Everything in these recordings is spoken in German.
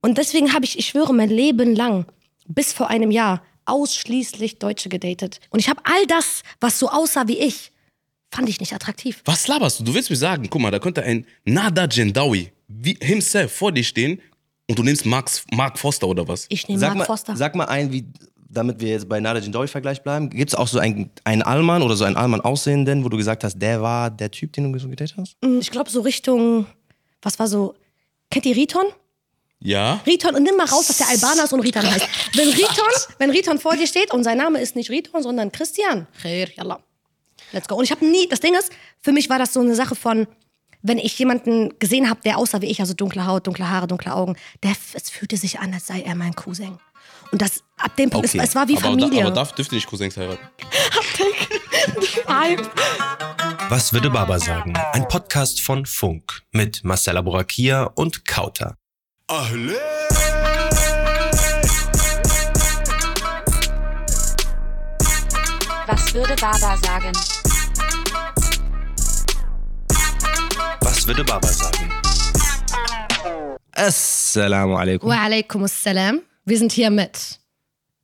Und deswegen habe ich, ich schwöre, mein Leben lang, bis vor einem Jahr, ausschließlich Deutsche gedatet. Und ich habe all das, was so aussah wie ich, fand ich nicht attraktiv. Was laberst du? Du willst mir sagen, guck mal, da könnte ein Nada Jendawi wie himself vor dir stehen und du nimmst Max, Mark Foster oder was? Ich nehme Mark mal, Foster. sag mal ein, wie, damit wir jetzt bei Nada Jindawi-Vergleich bleiben, gibt es auch so einen, einen Allmann oder so einen Allmann aussehenden, wo du gesagt hast, der war der Typ, den du so gedatet hast? ich glaube so Richtung, was war so, kennt ihr Riton? Ja? Riton und nimm mal raus, dass der Albaner ist und Riton heißt. Wenn Riton, wenn Riton vor dir steht und sein Name ist nicht Riton, sondern Christian. Let's go. Und ich habe nie, das Ding ist, für mich war das so eine Sache von, wenn ich jemanden gesehen habe, der aussah wie ich, also dunkle Haut, dunkle Haare, dunkle Augen, der, es fühlte sich an, als sei er mein Cousin. Und das, ab dem Punkt, Okay. es, es war wie aber, Familie. Da, aber darf, dürfte nicht Cousins heiraten. Was würde Baba sagen? Ein Podcast von Funk mit Marcella Borakia und Kauter. Was würde Baba sagen? Was würde Baba sagen? Assalamu alaikum. Wa alaikum assalam. Wir sind hier mit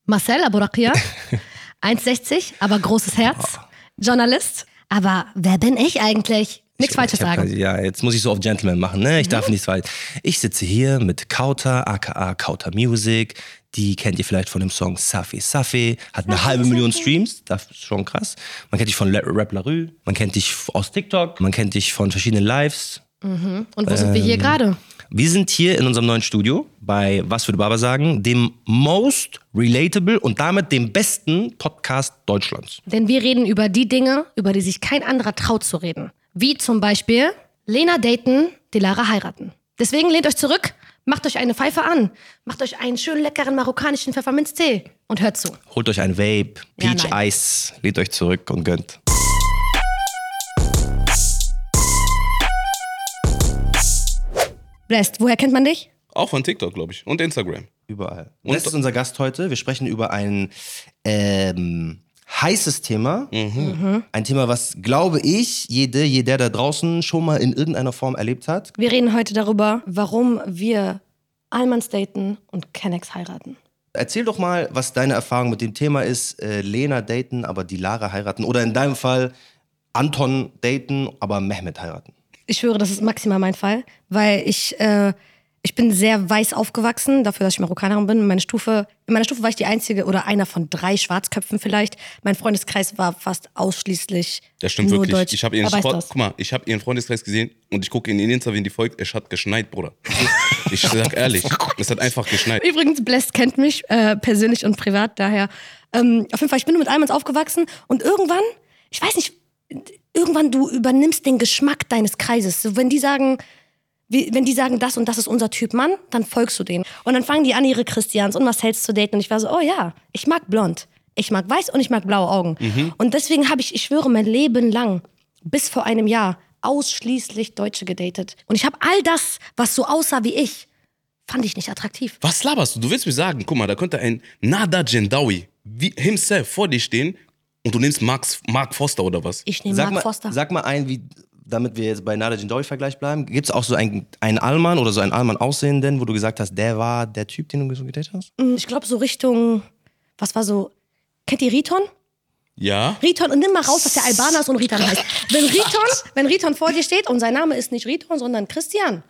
Marcel Aburakia, 1,60, aber großes Herz, Journalist. Aber wer bin ich eigentlich? Nichts Falsches sagen. quasi- Ja, jetzt muss ich so auf Gentleman machen, ne? Ich darf nichts falsch. Ich sitze hier mit Kauter, aka Kauter Music. Die kennt ihr vielleicht von dem Song Safi Safi. Hat eine halbe Million Streams. Das ist schon krass. Man kennt dich von Rap La Rue. Man kennt dich aus TikTok. Man kennt dich von verschiedenen Lives. Und wo sind wir hier gerade? Wir sind hier in unserem neuen Studio bei Was würde Baba sagen? Dem most relatable und damit dem besten Podcast Deutschlands. Denn wir reden über die Dinge, über die sich kein anderer traut zu reden. Wie zum Beispiel Lena daten, die Lara heiraten. Deswegen lehnt euch zurück, macht euch eine Pfeife an, macht euch einen schönen leckeren marokkanischen Pfefferminztee und hört zu. Holt euch ein Vape, Ja, Peach nein. Ice, lehnt euch zurück und gönnt. Blest, woher kennt man dich? Auch von TikTok, glaube ich. Und Instagram. Überall. Und das ist unser Gast heute. Wir sprechen über ein ähm, heißes Thema. Ein Thema, was, glaube ich, jede, jeder da draußen schon mal in irgendeiner Form erlebt hat. Wir reden heute darüber, warum wir Almans daten und Kennex heiraten. Erzähl doch mal, was deine Erfahrung mit dem Thema ist. Äh, Lena daten, aber die Lara heiraten. Oder in deinem Fall Anton daten, aber Mehmet heiraten. Ich schwöre, das ist maximal mein Fall, weil ich, äh, ich bin sehr weiß aufgewachsen, dafür, dass ich Marokkanerin bin. Meine Stufe, in meiner Stufe war ich die einzige oder einer von drei Schwarzköpfen vielleicht. Mein Freundeskreis war fast ausschließlich Das stimmt nur wirklich. Deutsch. Ich habe ihren weiß Sport, das. guck mal, ich habe ihren Freundeskreis gesehen und ich gucke in den Insta, wen die folgt. Es hat geschneit, Bruder. Ich sag ehrlich, es hat einfach geschneit. Übrigens, Blest kennt mich äh, persönlich und privat, daher. Ähm, auf jeden Fall, ich bin nur mit Almans aufgewachsen und irgendwann, ich weiß nicht, irgendwann du übernimmst den Geschmack deines Kreises. So, wenn die sagen, wie, wenn die sagen, das und das ist unser Typ Mann, dann folgst du denen. Und dann fangen die an, ihre Christians und Marcells zu daten. Und ich war so, oh ja, ich mag blond, ich mag weiß und ich mag blaue Augen. Und deswegen habe ich, ich schwöre, mein Leben lang, bis vor einem Jahr, ausschließlich Deutsche gedatet. Und ich habe all das, was so aussah wie ich, fand ich nicht attraktiv. Was laberst du? Du willst mir sagen, guck mal, da könnte ein Nada Jendawi wie himself vor dir stehen und du nimmst Max, Mark Foster oder was? Ich nehme Mark mal, Foster. sag mal ein, wie, damit wir jetzt bei Nada Jindawi-Vergleich bleiben. Gibt es auch so einen, einen Allmann oder so einen Allmann aussehenden, wo du gesagt hast, der war der Typ, den du so gedatet hast? ich glaube so Richtung, was war so, kennt ihr Riton? Ja? Riton und nimm mal raus, dass der Albaner ist und Riton heißt. Wenn Riton, wenn Riton vor dir steht und sein Name ist nicht Riton, sondern Christian.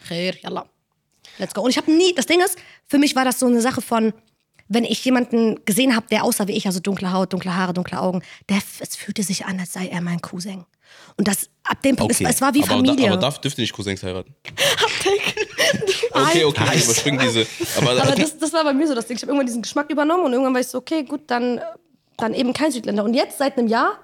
Let's go. Und ich habe nie, das Ding ist, für mich war das so eine Sache von, wenn ich jemanden gesehen habe, der aussah wie ich, also dunkle Haut, dunkle Haare, dunkle Augen, der, es fühlte sich an, als sei er mein Cousin. Und das, ab dem Punkt, Okay. es, es war wie aber, Familie. Da, aber darf, dürfte nicht Cousins heiraten. Okay, okay, ich überspringe diese. Aber, Aber das, das war bei mir so das Ding. Ich habe irgendwann diesen Geschmack übernommen und irgendwann war ich so, okay, gut, dann, dann eben kein Südländer. Und jetzt, seit einem Jahr,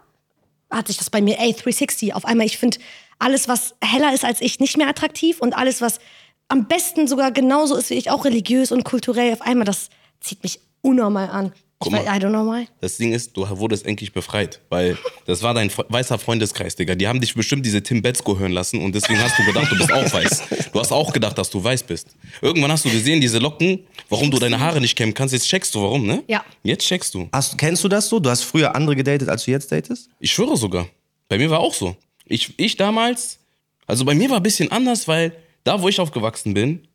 hat sich das bei mir, ey, 360. Auf einmal, ich finde alles, was heller ist als ich, nicht mehr attraktiv und alles, was am besten sogar genauso ist wie ich, auch religiös und kulturell, auf einmal, das zieht mich unnormal an. Guck mal. I don't know why. Das Ding ist, du wurdest endlich befreit, weil das war dein weißer Freundeskreis, Digga. Die haben dich bestimmt diese Tim Betzko hören lassen und deswegen hast du gedacht, du bist auch weiß. Du hast auch gedacht, dass du weiß bist. Irgendwann hast du gesehen, diese Locken, warum du deine Haare nicht kämmen kannst. Jetzt checkst du, warum, ne? Ja. Jetzt checkst du. Hast, kennst du das so? Du hast früher andere gedatet, als du jetzt datest? Ich schwöre sogar. Bei mir war auch so. Ich, ich damals, also bei mir war ein bisschen anders, weil da, wo ich aufgewachsen bin,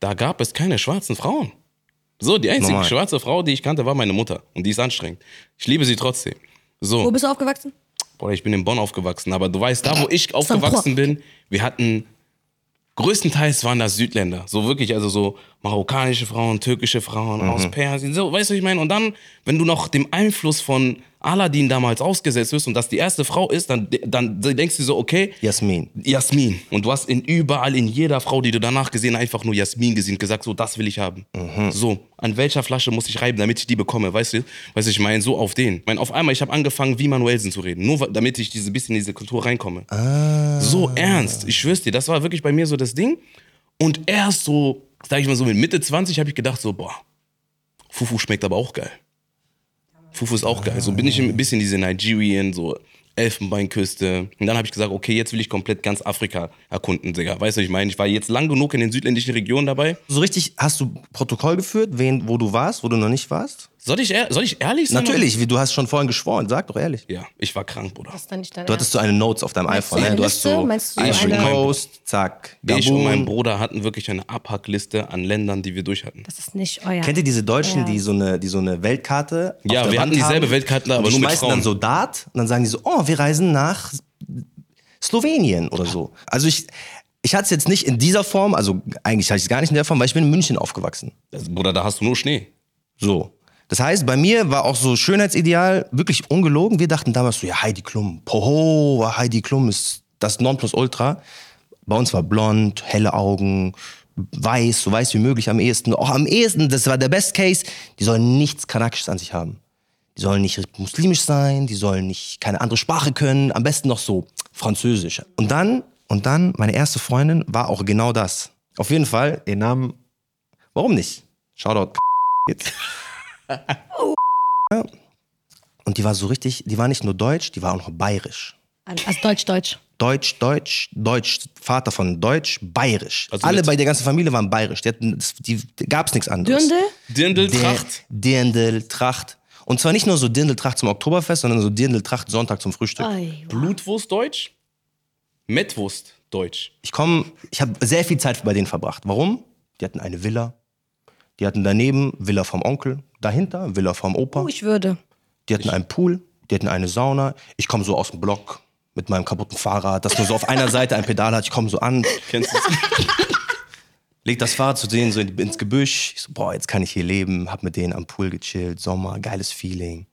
da gab es keine schwarzen Frauen. So, die einzige Normal. schwarze Frau, die ich kannte, war meine Mutter. Und die ist anstrengend. Ich liebe sie trotzdem. Wo So, bist du aufgewachsen? boah, ich bin in Bonn aufgewachsen. Aber du weißt, da wo ich aufgewachsen bin, wir hatten, größtenteils waren das Südländer. So wirklich, also so marokkanische Frauen, türkische Frauen Mhm. aus Persien. So, weißt du, was ich meine? Und dann, wenn du noch dem Einfluss von Aladdin damals ausgesetzt wirst und das die erste Frau ist, dann, dann denkst du so, okay, Jasmin. Jasmin. Und du hast in überall, in jeder Frau, die du danach gesehen hast, einfach nur Jasmin gesehen, gesagt, so, das will ich haben. So, an welcher Flasche muss ich reiben, damit ich die bekomme, weißt du? Weißt du, ich meine, so auf den. Ich meine, auf einmal, ich habe angefangen, wie Manuelsen zu reden, nur damit ich diese bisschen in diese Kultur reinkomme. So ernst, ich schwör's dir, das war wirklich bei mir so das Ding. Und erst so, sag ich mal so, mit Mitte 20 habe ich gedacht, so, boah, Fufu schmeckt aber auch geil. Fufu ist auch geil. So bin ich ein bisschen diese Nigerian, so Elfenbeinküste. Und dann habe ich gesagt, okay, jetzt will ich komplett ganz Afrika erkunden, Digga. Weißt du, ich meine? Ich war jetzt lang genug in den südländischen Regionen dabei. So richtig, hast du Protokoll geführt, wen, wo du warst, wo du noch nicht warst? Soll ich, soll ich ehrlich sein? Natürlich, wie du hast schon vorhin geschworen, sag doch ehrlich. Ja, ich war krank, Bruder. Das ist dann nicht dein Du hattest so eine Notes auf deinem iPhone, du ne? eine Du hast Liste? so Meinst du eine- Coast, zack, Ich und mein. Bruder hatten wirklich eine Abhackliste an Ländern, die wir durch hatten. Das ist nicht euer. Kennt ihr diese Deutschen, Ja. die so eine, die so eine Weltkarte auf Ja, der wir Wand hatten dieselbe haben? Weltkarte, aber nur mit schmeißen Frauen. dann so Dart und dann sagen die so, oh, wir reisen nach Slowenien oder so. Also ich, ich hatte es jetzt nicht in dieser Form, also eigentlich hatte ich es gar nicht in der Form, weil ich bin in München aufgewachsen. Das, Bruder, da hast du nur Schnee. So. Das heißt, bei mir war auch so Schönheitsideal wirklich ungelogen. Wir dachten damals so, ja, Heidi Klum, poho, Heidi Klum ist das Nonplusultra. Bei uns war blond, helle Augen, weiß, so weiß wie möglich am ehesten. Auch am ehesten, das war der Best Case, die sollen nichts Kanakisches an sich haben. Die sollen nicht muslimisch sein, die sollen nicht keine andere Sprache können, am besten noch so Französisch. Und dann, und dann, meine erste Freundin war auch genau das. Auf jeden Fall, ihr Namen, warum nicht? Shoutout jetzt. Und die war so richtig, die war nicht nur deutsch, die war auch noch bayerisch. Also Deutsch, Deutsch. Deutsch, Deutsch, Deutsch, Vater von Deutsch, bayerisch. Also Alle bei der ganzen Familie waren bayerisch. Die, hatten, die, die gab es nichts anderes. Dirndl, Der- Tracht. Dirndl, Tracht. Und zwar nicht nur so Dirndl, Tracht zum Oktoberfest, sondern so Dirndl, Tracht Sonntag zum Frühstück. Ei, Blutwurst Deutsch. Mettwurst Deutsch. Ich komme, ich habe sehr viel Zeit bei denen verbracht. Warum? Die hatten eine Villa. Die hatten daneben Villa vom Onkel. Dahinter Villa vom Opa. Oh, ich würde. Die hatten einen Pool, die hatten eine Sauna. Ich komme so aus dem Block mit meinem kaputten Fahrrad, das nur so auf einer Seite ein Pedal hat. Ich komme so an, Kennst du leg das Fahrrad zu denen so in- ins Gebüsch. Ich so, boah, jetzt kann ich hier leben. Hab mit denen am Pool gechillt, Sommer, geiles Feeling.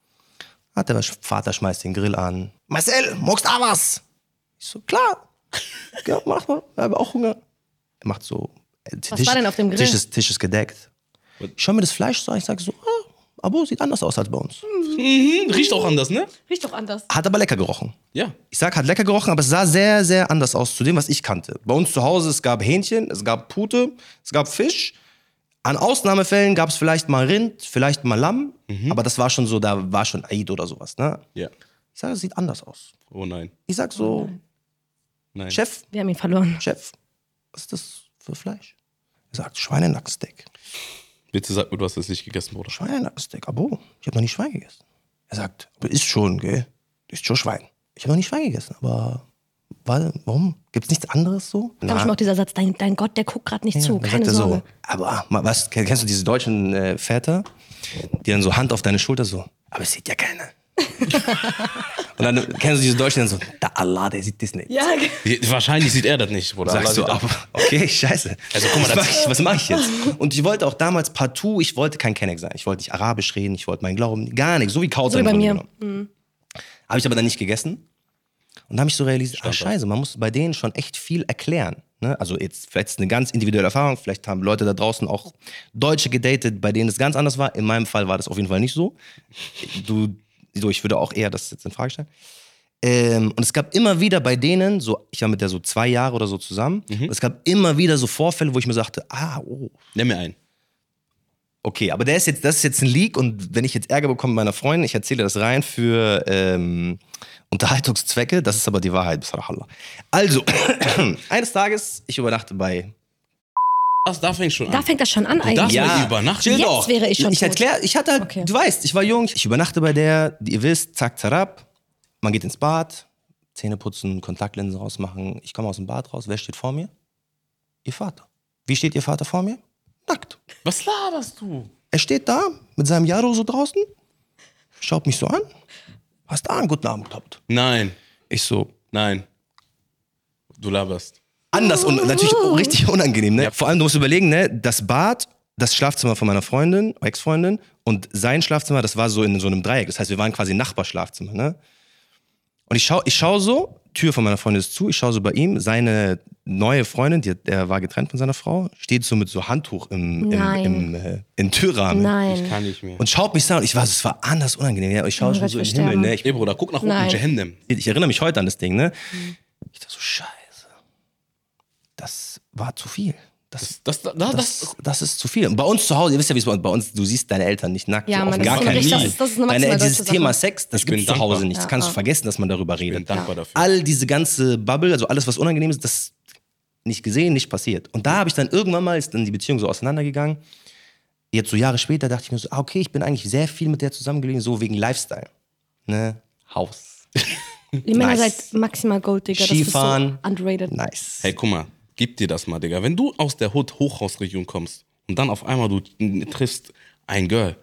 Hat der Vater schmeißt den Grill an. Marcel, magst du auch was? Ich so, klar. Ja, mach mal, ich habe auch Hunger. Er macht so. äh, Was war denn auf dem Grill? Tisch ist, Tisch ist gedeckt. Ich schau mir das Fleisch so an, ich sag so, ah, Abo sieht anders aus als bei uns. Mhm, riecht auch anders, ne? Riecht doch anders. Hat aber lecker gerochen. Ja. Ich sag, hat lecker gerochen, aber es sah sehr, sehr anders aus zu dem, was ich kannte. Bei uns zu Hause, es gab Hähnchen, es gab Pute, es gab Fisch. An Ausnahmefällen gab es vielleicht mal Rind, vielleicht mal Lamm. Aber das war schon so, da war schon Eid oder sowas. Ne? Ja. Ich sag, es sieht anders aus. Oh nein. Ich sag so, Nein. Chef, Wir haben ihn verloren. Chef, was ist das für Fleisch? Er sagt, Schweinenackensteak. Bitte sag mir, du hast das nicht gegessen, Bruder. Schweinenackensteak, abo, ich habe noch nie Schwein gegessen. Er sagt, aber ist schon, gell? Ist schon Schwein. Ich habe noch nie Schwein gegessen, aber wa- warum? Gibt es nichts anderes so? Manchmal auch dieser Satz, dein, dein Gott, der guckt gerade nicht zu. Dann Keine sagt Sorge. so, aber was, kennst du diese deutschen äh, Väter, die dann so Hand auf deine Schulter so, aber es sieht ja keiner. Und dann kennst du diese Deutschen, dann so, da Allah, der sieht das nicht. Ja, Wahrscheinlich sieht er das nicht, Bruder. Sagst du, Allah aber, okay, scheiße. Also, guck mal, was mache ich, was mach ich jetzt? Und ich wollte auch damals partout, ich wollte kein Kenneck sein. Ich wollte nicht Arabisch reden, ich wollte meinen Glauben, gar nichts, so wie Kauter. So bei mir. genommen. Habe ich aber dann nicht gegessen. Und da habe ich so realisiert, ach scheiße, man muss bei denen schon echt viel erklären. Ne? Also jetzt, vielleicht ist es eine ganz individuelle Erfahrung, vielleicht haben Leute da draußen auch Deutsche gedatet, bei denen es ganz anders war. In meinem Fall war das auf jeden Fall nicht so. Du, so ich würde auch eher das jetzt in Frage stellen. Ähm, und es gab immer wieder bei denen, so, ich war mit der so zwei Jahre oder so zusammen, Mhm. es gab immer wieder so Vorfälle, wo ich mir sagte, ah, oh, Nenn mir einen. Okay, aber der ist jetzt, das ist jetzt ein Leak und wenn ich jetzt Ärger bekomme mit meiner Freundin, ich erzähle das rein für ähm, Unterhaltungszwecke, das ist aber die Wahrheit, bishallah. Also, eines Tages, ich übernachte bei. Das, da fängt schon an. Da fängt das schon an darfst eigentlich. Ja. übernachten. chill Jetzt doch. wäre ich schon Ich tot. erkläre, ich hatte halt, Okay. du weißt, ich war jung, ich übernachte bei der, ihr wisst, zack, zarab, man geht ins Bad, Zähne putzen, Kontaktlinsen rausmachen, ich komme aus dem Bad raus, wer steht vor mir? Ihr Vater. Wie steht ihr Vater vor mir? Nackt. Was laberst du? Er steht da mit seinem Jaro so draußen, schaut mich so an. Hast da einen guten Abend gehabt? Nein, Ich so, nein. Du laberst. Anders und natürlich richtig unangenehm. Ne? Vor allem, du musst überlegen, ne? das Bad, das Schlafzimmer von meiner Freundin, Ex-Freundin und sein Schlafzimmer, das war so in so einem Dreieck. Das heißt, wir waren quasi Nachbarschlafzimmer. Ne? Und ich schaue ich schau so, Tür von meiner Freundin ist zu, ich schaue so bei ihm, seine neue Freundin, die, der war getrennt von seiner Frau, steht so mit so Handtuch im, im, Nein. im, äh, im Türrahmen. Nein. Kann nicht mehr. Und schaut mich so an und ich war, es war anders unangenehm. Ja, ich schaue Oh schon so in ich den Himmel. Ne? Ich, Ey, Bruder, guck nach unten, Nein. Jehendem. ich erinnere mich heute an das Ding, ne? Ich dachte so, scheiße. Das war zu viel. Das, Das, das, das, das, ist zu viel. Und bei uns zu Hause, ihr wisst ja, wie es bei uns, bei uns, du siehst deine Eltern nicht nackt. Ja, das gar keinen Fall. das ist- das ist eine Deine, dieses Thema. Sex, das Ich bin gibt zu Hause nicht. Das kannst ja. du vergessen, dass man darüber ich bin redet. dankbar dafür. All diese ganze Bubble, also alles, was unangenehm ist, das nicht gesehen, nicht passiert. Und da habe ich dann irgendwann mal, ist dann die Beziehung so auseinandergegangen. Jetzt so Jahre später dachte ich mir so, ah, okay, ich bin eigentlich sehr viel mit der zusammengelegen, so wegen Lifestyle. Ne? Haus. Die Männer Nice. seid maximal Gold, Digga. Das ist Skifahren. so underrated. Nice. Hey, guck mal, gib dir das mal, Digga. Wenn du aus der Hood-Hochhausregion kommst und dann auf einmal du triffst ein Girl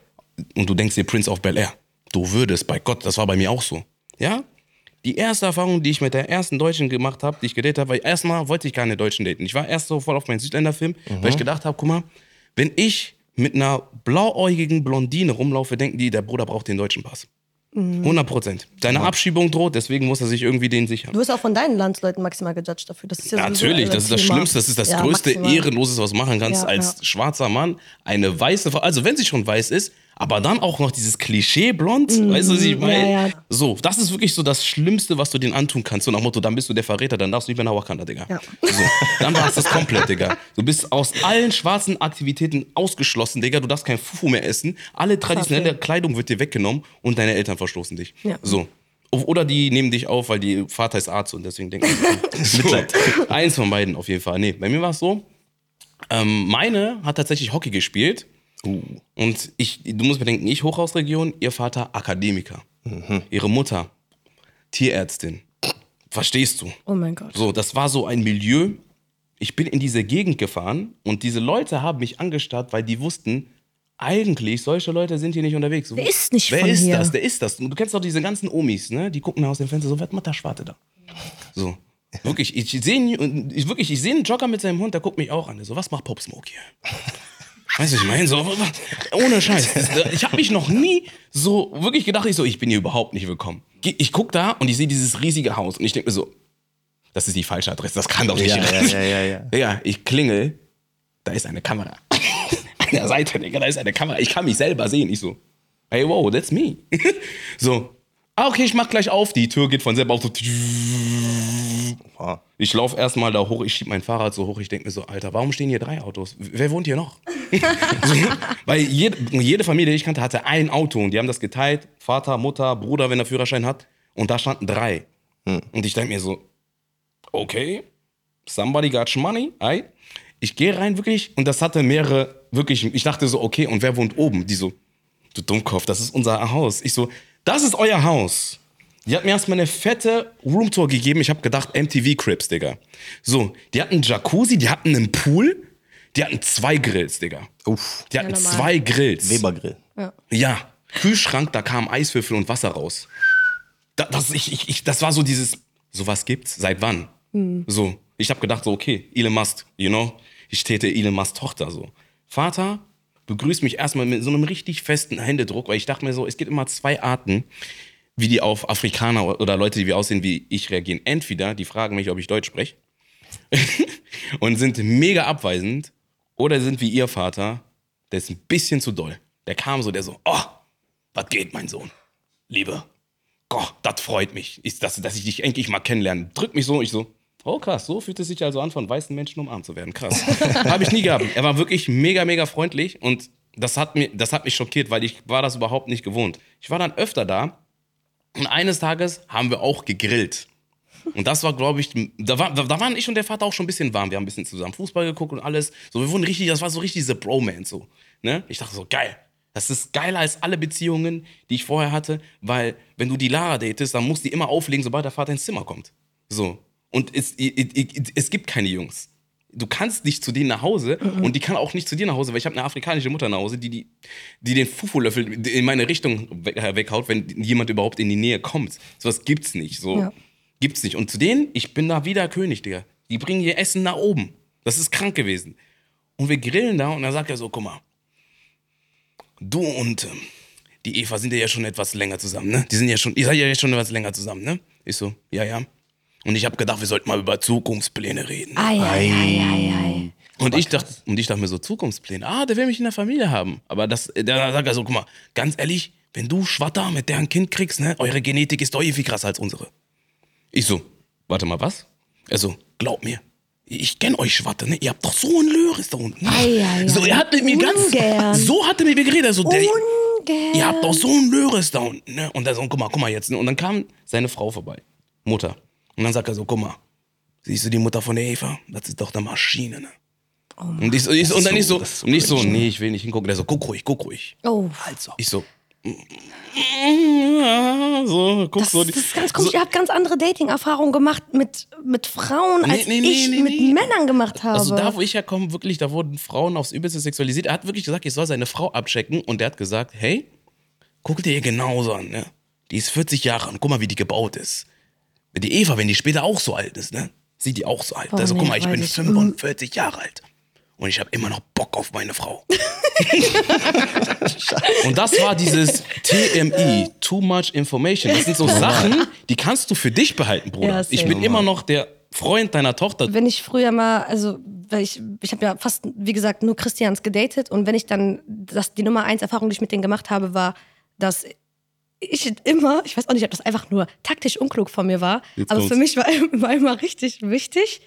und du denkst dir Prince of Bel Air, du würdest, bei Gott, das war bei mir auch so. Ja? Die erste Erfahrung, die ich mit der ersten Deutschen gemacht habe, die ich gedatet habe, weil erstmal wollte ich keine Deutschen daten. Ich war erst so voll auf meinen Südländerfilm, weil ich gedacht habe, guck mal, wenn ich mit einer blauäugigen Blondine rumlaufe, denken die, der Bruder braucht den deutschen Pass. 100 Prozent. Deine Abschiebung droht, deswegen muss er sich irgendwie den sichern. Du wirst auch von deinen Landsleuten maximal gejudged dafür. Das ist ja Natürlich, das ist das Thema. Schlimmste, das ist das Ja, größte maximal. Ehrenloseste, was du machen kannst Ja, als schwarzer Mann. Eine weiße Frau, also wenn sie schon weiß ist, aber dann auch noch dieses Klischee-Blond, weißt du, was ich meine? Mhm. ja, ja. So, das ist wirklich so das Schlimmste, was du denen antun kannst. So nach Motto, dann bist du der Verräter, dann darfst du nicht mehr nach Wakanda, Digga. Ja. So, dann war es das komplett, Digga. Du bist aus allen schwarzen Aktivitäten ausgeschlossen, Digga. Du darfst kein Fufu mehr essen. Alle traditionelle Kleidung wird dir weggenommen und deine Eltern verstoßen dich. Ja. So. Oder die nehmen dich auf, weil die Vater ist Arzt und deswegen denken sie, Mitleid. Eins von beiden auf jeden Fall. Nee, bei mir war es so, ähm, meine hat tatsächlich Hockey gespielt. Und ich, du musst bedenken, ich Hochhausregion, ihr Vater Akademiker. Ihre Mutter Tierärztin. Verstehst du? Oh mein Gott. So, das war so ein Milieu. Ich bin in diese Gegend gefahren und diese Leute haben mich angestarrt, weil die wussten, eigentlich, solche Leute sind hier nicht unterwegs. Der ist nicht Wer von ist hier. das? Der ist das. Und du kennst doch diese ganzen Omis, ne? Die gucken aus dem Fenster so, was macht der Schwarte da? So. Wirklich, ich sehe ich, wirklich, ich sehe einen Jogger mit seinem Hund, der guckt mich auch an. Der So, was macht Pop Smoke hier? Weißt du, ich meine, so, ohne Scheiß. Ich habe mich noch nie so wirklich gedacht, ich so, ich bin hier überhaupt nicht willkommen. Ich guck da und ich sehe dieses riesige Haus und ich denke mir so, das ist die falsche Adresse, das kann doch nicht Ja, ja, ja, ja, ja. Ja, ich klingel, da ist eine Kamera. An der Seite, Digga, da ist eine Kamera. Ich kann mich selber sehen. Ich so, hey, wow, that's me. so, ah, okay, ich mach gleich auf. Die Tür geht von selber auf. So. Wow. Ich laufe erstmal da hoch, ich schieb mein Fahrrad so hoch. Ich denke mir so, Alter, warum stehen hier drei Autos? Wer wohnt hier noch? so, weil jede, jede Familie, die ich kannte, hatte ein Auto und die haben das geteilt. Vater, Mutter, Bruder, wenn er Führerschein hat. Und da standen drei. Und ich denke mir so, okay, somebody got money, ey. Ich gehe rein wirklich und das hatte mehrere, wirklich, ich dachte so, okay, und wer wohnt oben? Die so, du Dummkopf, das ist unser Haus. Ich so, das ist euer Haus. Die hat mir erstmal eine fette Roomtour gegeben. Ich habe gedacht, MTV Crips, Digga. So, die hatten einen Jacuzzi, die hatten einen Pool, die hatten zwei Grills, Digga. Uff. Die hatten normal. zwei Grills. Webergrill. Ja, Kühlschrank, da kam Eiswürfel und Wasser raus. Da, das, ich, ich, ich, das war so dieses, sowas gibt's, seit wann? So, ich habe gedacht so, okay, Elon Musk, you know, ich täte Elon Musk Tochter so. Vater begrüßt mich erstmal mit so einem richtig festen Händedruck, weil ich dachte mir so, es gibt immer zwei Arten, wie die auf Afrikaner oder Leute, die wir aussehen wie ich, reagieren. Entweder die fragen mich, ob ich Deutsch spreche und sind mega abweisend oder sind wie ihr Vater, der ist ein bisschen zu doll. Der kam so, der so, oh, was geht, mein Sohn? Liebe, Gott, das freut mich, ist, dass, dass ich dich endlich mal kennenlerne. Drück mich so, ich so, oh krass, so fühlt es sich also an, von weißen Menschen umarmt zu werden. Krass. Habe ich nie gehabt. Er war wirklich mega, mega freundlich und das hat, mir, das hat mich schockiert, weil ich war das überhaupt nicht gewohnt. Ich war dann öfter da und eines Tages haben wir auch gegrillt. Und das war, glaube ich, da, war, da waren ich und der Vater auch schon ein bisschen warm. Wir haben ein bisschen zusammen Fußball geguckt und alles. So, wir wurden richtig, das war so richtig diese Bromance. So, ne? Ich dachte so, geil. Das ist geiler als alle Beziehungen, die ich vorher hatte, weil wenn du die Lara datest, dann muss die immer auflegen, sobald der Vater ins Zimmer kommt. So. Und es, es, es gibt keine Jungs. Du kannst nicht zu denen nach Hause und die kann auch nicht zu dir nach Hause, weil ich habe eine afrikanische Mutter nach Hause, die, die, die den Fufu-Löffel in meine Richtung äh, weghaut, wenn jemand überhaupt in die Nähe kommt. Sowas gibt's nicht. So Ja. gibt's nicht. Und zu denen, ich bin da wieder König, Digga. Die bringen ihr Essen nach oben. Das ist krank gewesen. Und wir grillen da und dann sagt er so, guck mal, du und ähm, die Eva sind ja schon etwas länger zusammen, ne? Die sind ja schon, ihr seid ja schon etwas länger zusammen, ne? Ich so, ja, ja. Und ich habe gedacht, wir sollten mal über Zukunftspläne reden. Ei, ei, ei, ei. Und ich, dachte, und ich dachte mir so, Zukunftspläne. Ah, der will mich in der Familie haben. Aber das, der sagt er so, guck mal, ganz ehrlich, wenn du Schwatter mit der ein Kind kriegst, ne, eure Genetik ist doch eh viel krasser als unsere. Ich so, warte mal, was? Er so, glaub mir. Ich kenn euch Schwatte, ne? Ihr habt doch so ein Löris da unten. ne? Ei, ei, so, er hat mit mir ganz, so hat er mit mir geredet. Er so, der, Ungern. ihr habt doch so ein Löris da unten, ne? Und er so, guck mal, guck mal jetzt. Ne? Und dann kam seine Frau vorbei, Mutter. Und dann sagt er so, guck mal, siehst du die Mutter von der Eva? Das ist doch eine Maschine, ne? und, ich, so- ich, so- und dann ich so, so und ich so, nee, ich will nicht hingucken. Der so, guck ruhig, guck ruhig. Oh, Also. Ich so, ja, so, guck das, so. das ist ganz komisch. Ihr habt ganz andere Dating-Erfahrungen gemacht mit, mit Frauen, Nee, als nee, nee, ich mit. Männern gemacht habe. Also da, wo ich herkomme, wirklich, da wurden Frauen aufs Übelste sexualisiert. Er hat wirklich gesagt, ich soll seine Frau abchecken und der hat gesagt, hey, guck dir ihr genauso an, ne? Die ist 40 Jahre alt, guck mal, wie die gebaut ist. Die Eva, wenn die später auch so alt ist, ne? Sieht die auch so alt. Boah, also nee, guck mal, ich bin ich. 45 Jahre alt. Und ich habe immer noch Bock auf meine Frau. und das war dieses TMI, Too Much Information. Das sind so Sachen, die kannst du für dich behalten, Bruder. Ja, ich bin immer noch der Freund deiner Tochter. wenn ich früher mal, also weil ich, ich habe ja fast, wie gesagt, nur Christians gedatet und wenn ich dann, das, die Nummer eins Erfahrung, die ich mit denen gemacht habe, war, dass ich immer, ich weiß auch nicht, ob das einfach nur taktisch unklug von mir war, Jetzt aber kommt's. für mich war, war immer richtig wichtig,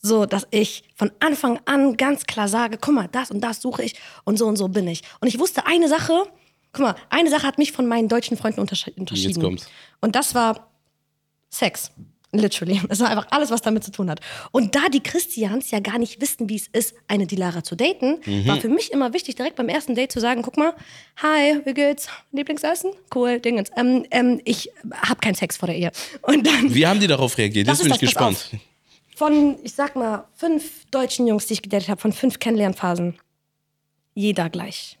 so, dass ich von Anfang an ganz klar sage, guck mal, das und das suche ich und so und so bin ich. Und ich wusste eine Sache, guck mal, eine Sache hat mich von meinen deutschen Freunden unterschieden. kommt's. Und das war Sex. Literally. Das war einfach alles, was damit zu tun hat. Und da die Christians ja gar nicht wissen, wie es ist, eine Dilara zu daten, Mhm. war für mich immer wichtig, direkt beim ersten Date zu sagen, guck mal, hi, wie geht's? Lieblingsessen? Cool, Dingens. Ähm, ähm, ich habe keinen Sex vor der Ehe. Und dann Wie haben die darauf reagiert? Das Jetzt bin ist ich gespannt. von, ich sag mal, fünf deutschen Jungs, die ich gedatet habe, von fünf Kennenlernphasen, jeder gleich.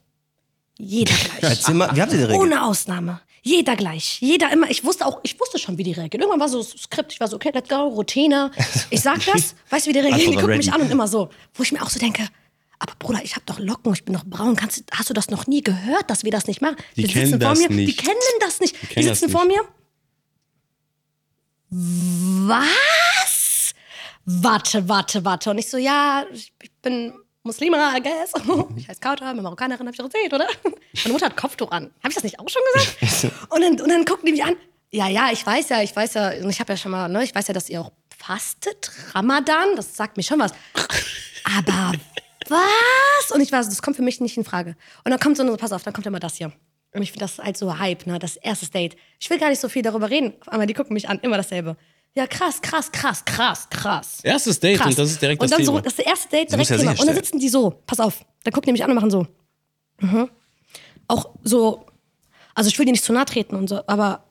Jeder gleich. Mal, wie habt ihr? Ohne Ausnahme. Jeder gleich. Jeder immer. Ich wusste auch, ich wusste schon, wie die reagieren. Irgendwann war so das Skript. Ich war so, okay, let's go, Routine. Ich sag das, weißt du, wie die reagieren? Die gucken mich an und immer so. Wo ich mir auch so denke, aber Bruder, ich habe doch Locken, ich bin doch braun. Kannst, hast du das noch nie gehört, dass wir das nicht machen? Die sitzen kennen vor das mir, Die nicht. kennen das nicht. Die, das sitzen vor nicht. mir. Was? Warte, warte, warte. Und ich so, ja, ich bin Muslima, I guess. Ich heiße Kauta, bin Marokkanerin, hab ich doch erzählt, oder? Meine Mutter hat Kopftuch an. Habe ich das nicht auch schon gesagt? Und dann, und dann gucken die mich an. Ja, ja, ich weiß ja, ich weiß ja, und ich habe ja schon mal, ne, ich weiß ja, dass ihr auch fastet, Ramadan, das sagt mir schon was. Aber was? Und ich war so, das kommt für mich nicht in Frage. Und dann kommt so, eine- pass auf, dann kommt immer das hier. Und ich finde das halt so Hype, ne, das erste Date. Ich will gar nicht so viel darüber reden, aber die gucken mich an, immer dasselbe. Ja, krass, krass, krass, krass, krass. Erstes Date Krass. und das ist direkt und das dann Thema. so, das ist der erste Date direkt ja Thema. Und dann sitzen die so, pass auf, dann gucken die mich an und machen so. Mhm. Auch so, also ich will dir nicht zu nahe treten und so, aber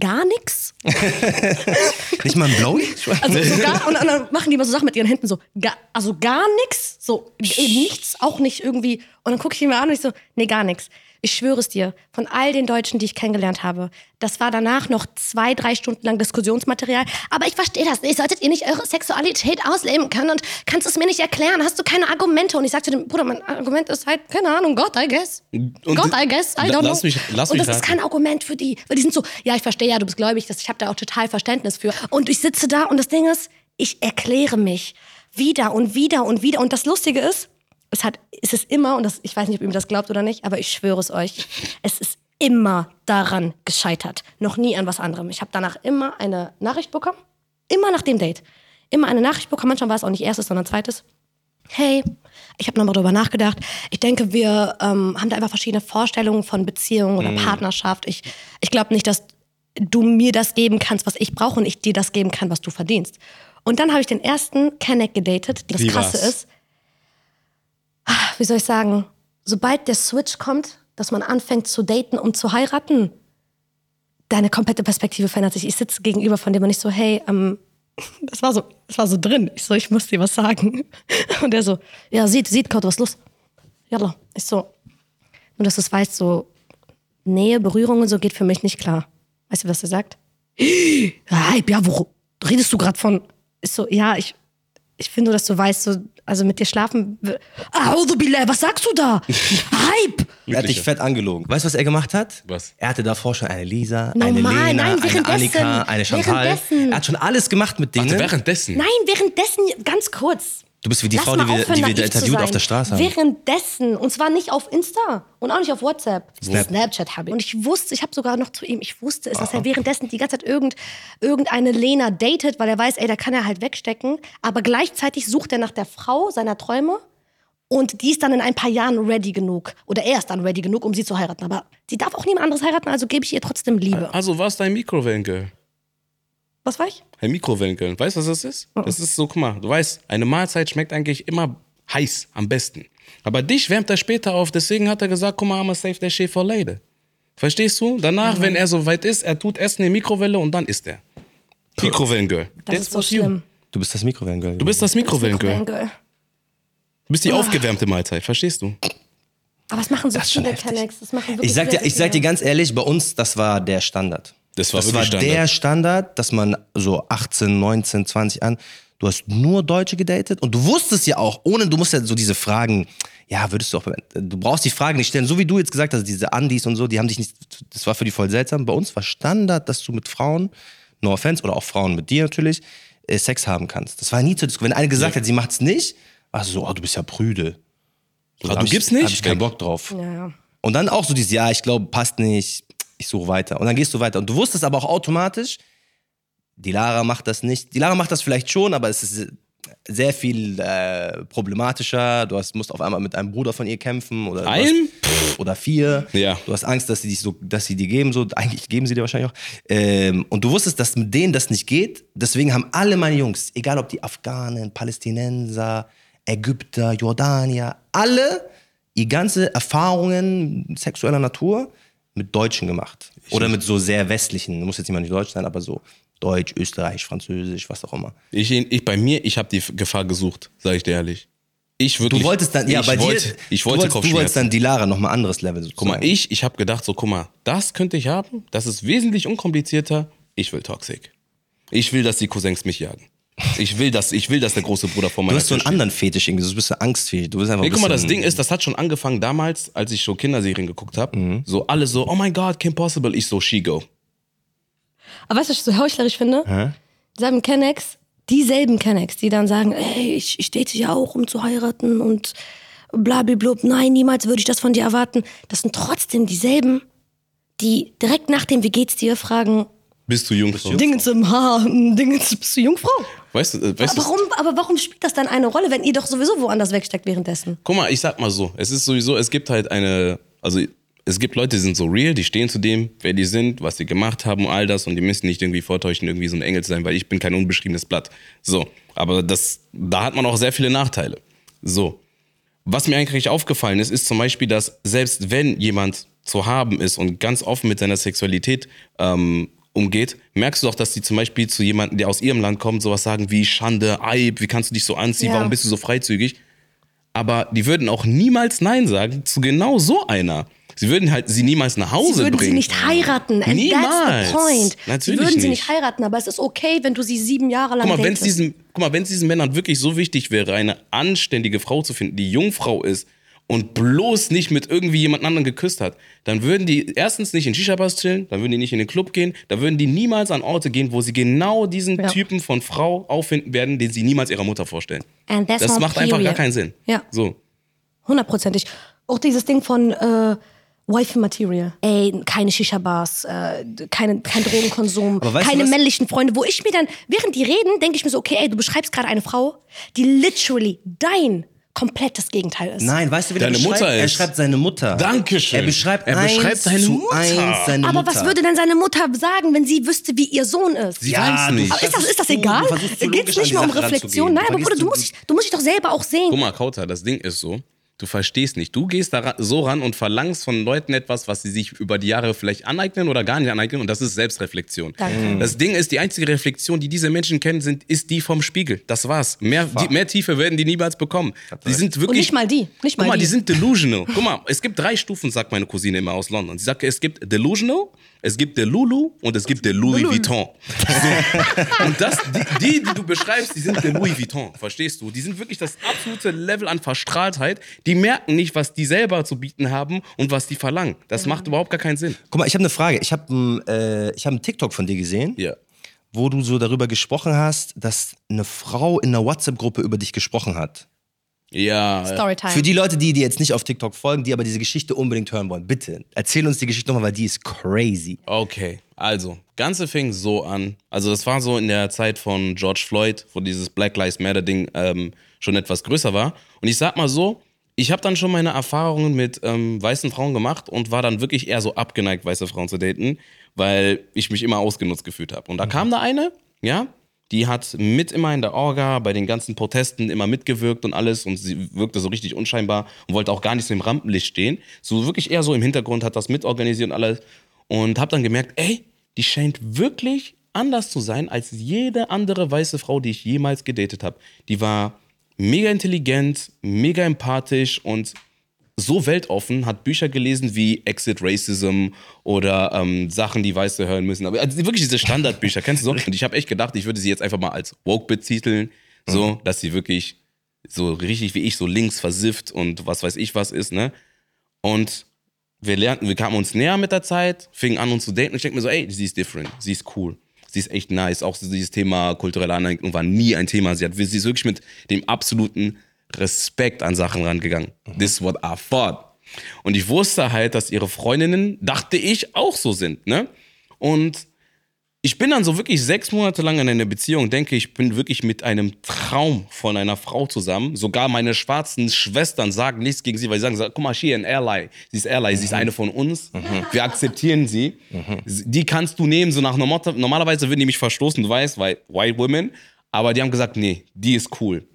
gar nichts. Nicht mal ein Blowy? Also so gar, und, dann machen die immer so Sachen mit ihren Händen so, gar, also gar nichts, so nichts, auch nicht irgendwie. Und dann gucke ich ihn mir an und ich so, nee, gar nichts. Ich schwöre es dir, von all den Deutschen, die ich kennengelernt habe, das war danach noch zwei, drei Stunden lang Diskussionsmaterial. Aber ich verstehe das nicht. Solltet ihr nicht eure Sexualität ausleben können und kannst es mir nicht erklären? Hast du keine Argumente? Und ich sagte dem Bruder, mein Argument ist halt, keine Ahnung, Gott, I guess. Und- Gott, I guess, I don't lass know. mich- lass und mich das ist raten. kein Argument für die. Weil die sind so, ja, ich verstehe ja, du bist gläubig, das, ich habe da auch total Verständnis für. Und ich sitze da und das Ding ist, ich erkläre mich wieder und wieder und wieder. Und das Lustige ist, es hat, es ist immer, und das, ich weiß nicht, ob ihr mir das glaubt oder nicht, aber ich schwöre es euch, es ist immer daran gescheitert. Noch nie an was anderem. Ich habe danach immer eine Nachricht bekommen. Immer nach dem Date. Immer eine Nachricht bekommen. Manchmal war es auch nicht erstes, sondern zweites hey, ich habe nochmal drüber nachgedacht. Ich denke, wir ähm, haben da einfach verschiedene Vorstellungen von Beziehung oder Partnerschaft. Ich, ich glaube nicht, dass du mir das geben kannst, was ich brauche und ich dir das geben kann, was du verdienst. Und dann habe ich den ersten Kenneck gedatet. Das Wie Krasse war's? ist, wie soll ich sagen, sobald der Switch kommt, dass man anfängt zu daten, um zu heiraten, deine komplette Perspektive verändert sich. Ich sitze gegenüber von dem und ich so, hey, ähm, Das war so, das war so drin. Ich so, ich muss dir was sagen. Und er so, ja, sieht, sieht, Kaut, was los? Jalla. Ich so, nur dass du es weißt, so Nähe, Berührung und so geht für mich nicht klar. Weißt du, was er sagt? Ja, wo redest du gerade von? Ist so, ja, ich, ich finde nur, dass du weißt, so, also mit dir schlafen. Audu billah, was sagst du da? Hype! Er hat dich fett angelogen. Weißt du, was er gemacht hat? Was? Er hatte davor schon eine Lisa, eine Normal, Lena, nein, eine währenddessen. Annika, eine Chantal. Währenddessen. Er hat schon alles gemacht mit denen. Warte, währenddessen. Nein, währenddessen, ganz kurz. Du bist wie die Lass Frau, die wir, die wir zu interviewt auf der Straße haben. Währenddessen. Und zwar nicht auf Insta und auch nicht auf WhatsApp. Snap. Snapchat habe ich. Und ich wusste, ich habe sogar noch zu ihm, ich wusste es, dass er währenddessen die ganze Zeit irgend, irgendeine Lena datet, weil er weiß, ey, da kann er halt wegstecken. Aber gleichzeitig sucht er nach der Frau seiner Träume. Und die ist dann in ein paar Jahren ready genug. Oder er ist dann ready genug, um sie zu heiraten. Aber sie darf auch niemand anderes heiraten, also gebe ich ihr trotzdem Liebe. Also war es dein Mikrowellengirl. Was war ich? Ein Mikrowellengirl. Weißt du, was das ist? Das ist so, guck mal, du weißt, eine Mahlzeit schmeckt eigentlich immer heiß, am besten. Aber dich wärmt er später auf, deswegen hat er gesagt, guck mal, I'm a save that shit for later. Verstehst du? Danach, wenn er so weit ist, er tut Essen in die Mikrowelle und dann isst er. Mikrowellengirl. Das That's ist so you. schlimm. Du bist das Mikrowellengirl. Du bist das Mikrowellengirl. Du bist die aufgewärmte Mahlzeit, verstehst du? Aber es machen so Das viele. Kennex. Ich sag, dir, ich sag dir ganz ehrlich, bei uns, das war der Standard. Das war das war Standard. der Standard, dass man so 18, 19, 20 an, du hast nur Deutsche gedatet und du wusstest ja auch, ohne, du musst ja so diese Fragen, ja, würdest du auch, du brauchst die Fragen nicht stellen, so wie du jetzt gesagt hast, diese Andis und so, die haben dich nicht, das war für die voll seltsam. Bei uns war Standard, dass du mit Frauen, no offense, oder auch Frauen mit dir natürlich, äh, Sex haben kannst. Das war nie zu diskutieren. Wenn eine gesagt hat, sie macht's nicht, war so, oh, du bist ja prüde. So, Ah, du ich- gibst nicht? Hab ich keinen. Bock drauf. Ja, ja. Und dann auch so dieses, ja, ich glaube, passt nicht, ich suche weiter. Und dann gehst du weiter. Und du wusstest aber auch automatisch, die Lara macht das nicht. Die Lara macht das vielleicht schon, aber es ist sehr viel äh, problematischer. Du hast, musst auf einmal mit einem Bruder von ihr kämpfen oder Einem? Oder vier. Ja. Du hast Angst, dass sie dich so, dass sie dir geben so. Eigentlich geben sie dir wahrscheinlich auch. Ähm, und du wusstest, dass mit denen das nicht geht. Deswegen haben alle meine Jungs, egal ob die Afghanen, Palästinenser, Ägypter, Jordanier, alle die ganze Erfahrungen sexueller Natur mit Deutschen gemacht. Oder mit so sehr westlichen, muss jetzt nicht mal nicht Deutsch sein, aber so Deutsch, Österreich, Französisch, was auch immer. Ich, ich bei mir, ich habe die Gefahr gesucht, sage ich dir ehrlich. Ich wirklich. Du wolltest dann, ja, ich bei wollte, dir, Ich du wollte wolltest, du wolltest dann die Lara nochmal anderes Level sozusagen. Guck mal, ich, ich habe gedacht, so, guck mal, das könnte ich haben. Das ist wesentlich unkomplizierter. Ich will Toxic. Ich will, dass die Cousins mich jagen. Ich will, dass, ich will, dass der große Bruder vor Du meiner hast so einen steht. anderen Fetisch irgendwie, du bist so angstfähig. Du bist einfach Nee, ein guck mal, das Ding ist, das hat schon angefangen damals, als ich so Kinderserien geguckt habe. Mhm. So alle so, oh my God, Kim Possible. Ich so, she go. Aber weißt du, was ich so heuchlerisch finde? Dieselben Kennex, dieselben Kennex, die dann sagen, ey, ich, ich date ja auch, um zu heiraten und blablablub, nein, niemals würde ich das von dir erwarten. Das sind trotzdem dieselben, die direkt nach dem Wie geht's dir fragen, Bist du Jungfrau? Dingens im Haar, Dingens, bist du Jungfrau? Weißt du, äh, weißt Aber warum, aber warum spielt das dann eine Rolle, wenn ihr doch sowieso woanders wegsteckt währenddessen? Guck mal, ich sag mal so, es ist sowieso, es gibt halt eine, also es gibt Leute, die sind so real, die stehen zu dem, wer die sind, was sie gemacht haben und all das und die müssen nicht irgendwie vortäuschen, irgendwie so ein Engel zu sein, weil ich bin kein unbeschriebenes Blatt. So, aber das, da hat man auch sehr viele Nachteile. So, was mir eigentlich aufgefallen ist, ist zum Beispiel, dass selbst wenn jemand zu haben ist und ganz offen mit seiner Sexualität ähm, umgeht, merkst du doch, dass die zum Beispiel zu jemandem, der aus ihrem Land kommt, sowas sagen wie Schande, Eib, wie kannst du dich so anziehen, Ja. warum bist du so freizügig? Aber die würden auch niemals Nein sagen zu genau so einer. Sie würden halt sie niemals nach Hause Sie würden bringen. sie nicht heiraten. And Niemals. that's the point. Natürlich sie würden sie nicht. nicht heiraten, aber es ist okay, wenn du sie sieben Jahre lang Guck mal, wenn es diesen, guck mal, wenn es diesen Männern wirklich so wichtig wäre, eine anständige Frau zu finden, die Jungfrau ist und bloß nicht mit irgendwie jemand anderen geküsst hat, dann würden die erstens nicht in Shisha-Bars chillen, dann würden die nicht in den Club gehen, da würden die niemals an Orte gehen, wo sie genau diesen Ja. Typen von Frau auffinden werden, den sie niemals ihrer Mutter vorstellen. And that's Das macht einfach gar period. keinen Sinn. Ja. So. Hundertprozentig. Auch dieses Ding von äh, Wife Material. Ey, keine Shisha-Bars, äh, keine, kein Drogenkonsum, du keine was? männlichen Freunde. Wo ich mir dann, während die reden, denke ich mir so, okay, ey, du beschreibst gerade eine Frau, die literally dein komplettes Gegenteil ist. Nein, weißt du, wie er Deine beschreibt? Mutter Er ist- schreibt seine Mutter. Dankeschön. Er beschreibt, Er beschreibt eins seine zu Mutter. Eins seine Aber Mutter. was würde denn seine Mutter sagen, wenn sie wüsste, wie ihr Sohn ist? Sie Ja, weiß nicht. Aber ist das, ist das egal? Geht es nicht mehr um Reflexion? Nein, aber Bruder, du musst, dich- du musst dich doch selber auch sehen. Guck mal, Kauter, das Ding ist so. Du verstehst nicht. Du gehst da so ran und verlangst von Leuten etwas, was sie sich über die Jahre vielleicht aneignen oder gar nicht aneignen. Und das ist Selbstreflexion. Danke. Das Ding ist, die einzige Reflexion, die diese Menschen kennen, sind, ist die vom Spiegel. Das war's. Mehr, die, mehr Tiefe werden die niemals bekommen. Die sind wirklich. Und nicht mal die. Nicht mal Guck mal, die. die sind delusional. Guck mal, es gibt drei Stufen, sagt meine Cousine immer aus London. Sie sagt, es gibt delusional, es gibt der Lulu und es gibt der Louis Vuitton. So. Und das, die, die, die du beschreibst, die sind der Louis Vuitton, verstehst du? Die sind wirklich das absolute Level an Verstrahltheit. Die merken nicht, was die selber zu bieten haben und was die verlangen. Das macht überhaupt gar keinen Sinn. Guck mal, ich habe eine Frage. Ich habe äh, ich hab einen TikTok von dir gesehen, Ja. wo du so darüber gesprochen hast, dass eine Frau in einer WhatsApp-Gruppe über dich gesprochen hat. Ja. Storytime. Für die Leute, die dir jetzt nicht auf TikTok folgen, die aber diese Geschichte unbedingt hören wollen, bitte erzähl uns die Geschichte nochmal, weil die ist crazy. Okay, also, Ganze fing so an. Also, das war so in der Zeit von George Floyd, wo dieses Black Lives Matter Ding ähm, schon etwas größer war. Und ich sag mal so, ich habe dann schon meine Erfahrungen mit ähm, weißen Frauen gemacht und war dann wirklich eher so abgeneigt, weiße Frauen zu daten, weil ich mich immer ausgenutzt gefühlt habe. Und da kam da eine, ja, die hat mit immer in der Orga bei den ganzen Protesten immer mitgewirkt und alles und sie wirkte so richtig unscheinbar und wollte auch gar nicht so im Rampenlicht stehen. So wirklich eher so im Hintergrund hat das mitorganisiert und alles und habe dann gemerkt, ey, die scheint wirklich anders zu sein als jede andere weiße Frau, die ich jemals gedatet habe. Die war mega intelligent, mega empathisch und so weltoffen, hat Bücher gelesen wie Exit Racism oder ähm, Sachen, die Weiße hören müssen. Aber also wirklich diese Standardbücher, kennst du so? Und ich habe echt gedacht, ich würde sie jetzt einfach mal als woke betiteln, so, dass sie wirklich so richtig wie ich so links versifft und was weiß ich was ist, ne? Und wir lernten, wir kamen uns näher mit der Zeit, fingen an uns zu daten und ich denke mir so, ey, sie ist different, sie ist cool. Sie ist echt nice. Auch dieses Thema kulturelle Anerkennung war nie ein Thema. Sie, hat, sie ist wirklich mit dem absoluten Respekt an Sachen rangegangen. This is what I thought. Und ich wusste halt, dass ihre Freundinnen, dachte ich, auch so sind. Ne? Und ich bin dann so wirklich sechs Monate lang in einer Beziehung, denke ich, bin wirklich mit einem Traum von einer Frau zusammen. Sogar meine schwarzen Schwestern sagen nichts gegen sie, weil sie sagen, guck mal, she an ally. Sie ist ally, sie ist eine von uns. Wir akzeptieren sie. Die kannst du nehmen, so nach normal, normalerweise würden die mich verstoßen, du weißt, weil white women. Aber die haben gesagt, nee, die ist cool.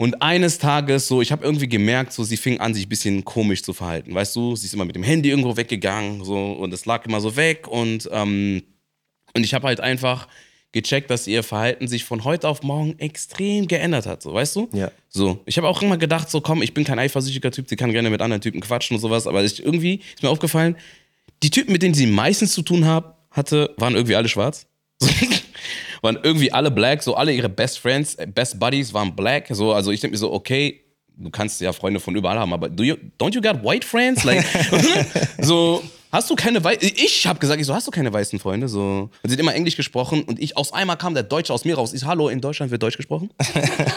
Und eines Tages, so, ich habe irgendwie gemerkt, so, sie fing an, sich ein bisschen komisch zu verhalten. Weißt du, sie ist immer mit dem Handy irgendwo weggegangen, so, und es lag immer so weg. Und, ähm, und ich habe halt einfach gecheckt, dass ihr Verhalten sich von heute auf morgen extrem geändert hat, so, weißt du? Ja. So, ich habe auch immer gedacht, so, komm, ich bin kein eifersüchtiger Typ, sie kann gerne mit anderen Typen quatschen und sowas, aber ich, irgendwie ist mir aufgefallen, die Typen, mit denen sie meistens zu tun hab, hatte, waren irgendwie alle schwarz. Waren irgendwie alle black, so alle ihre Best Friends, äh, Best Buddies waren black. So, also ich denke mir so, okay, du kannst ja Freunde von überall haben, aber do you, don't you got white friends? Like, so, hast du keine weißen, ich habe gesagt, ich so, hast du keine weißen Freunde? So, und sie hat immer Englisch gesprochen und ich, aus einmal kam der Deutsche aus mir raus. Ich, hallo, in Deutschland wird Deutsch gesprochen?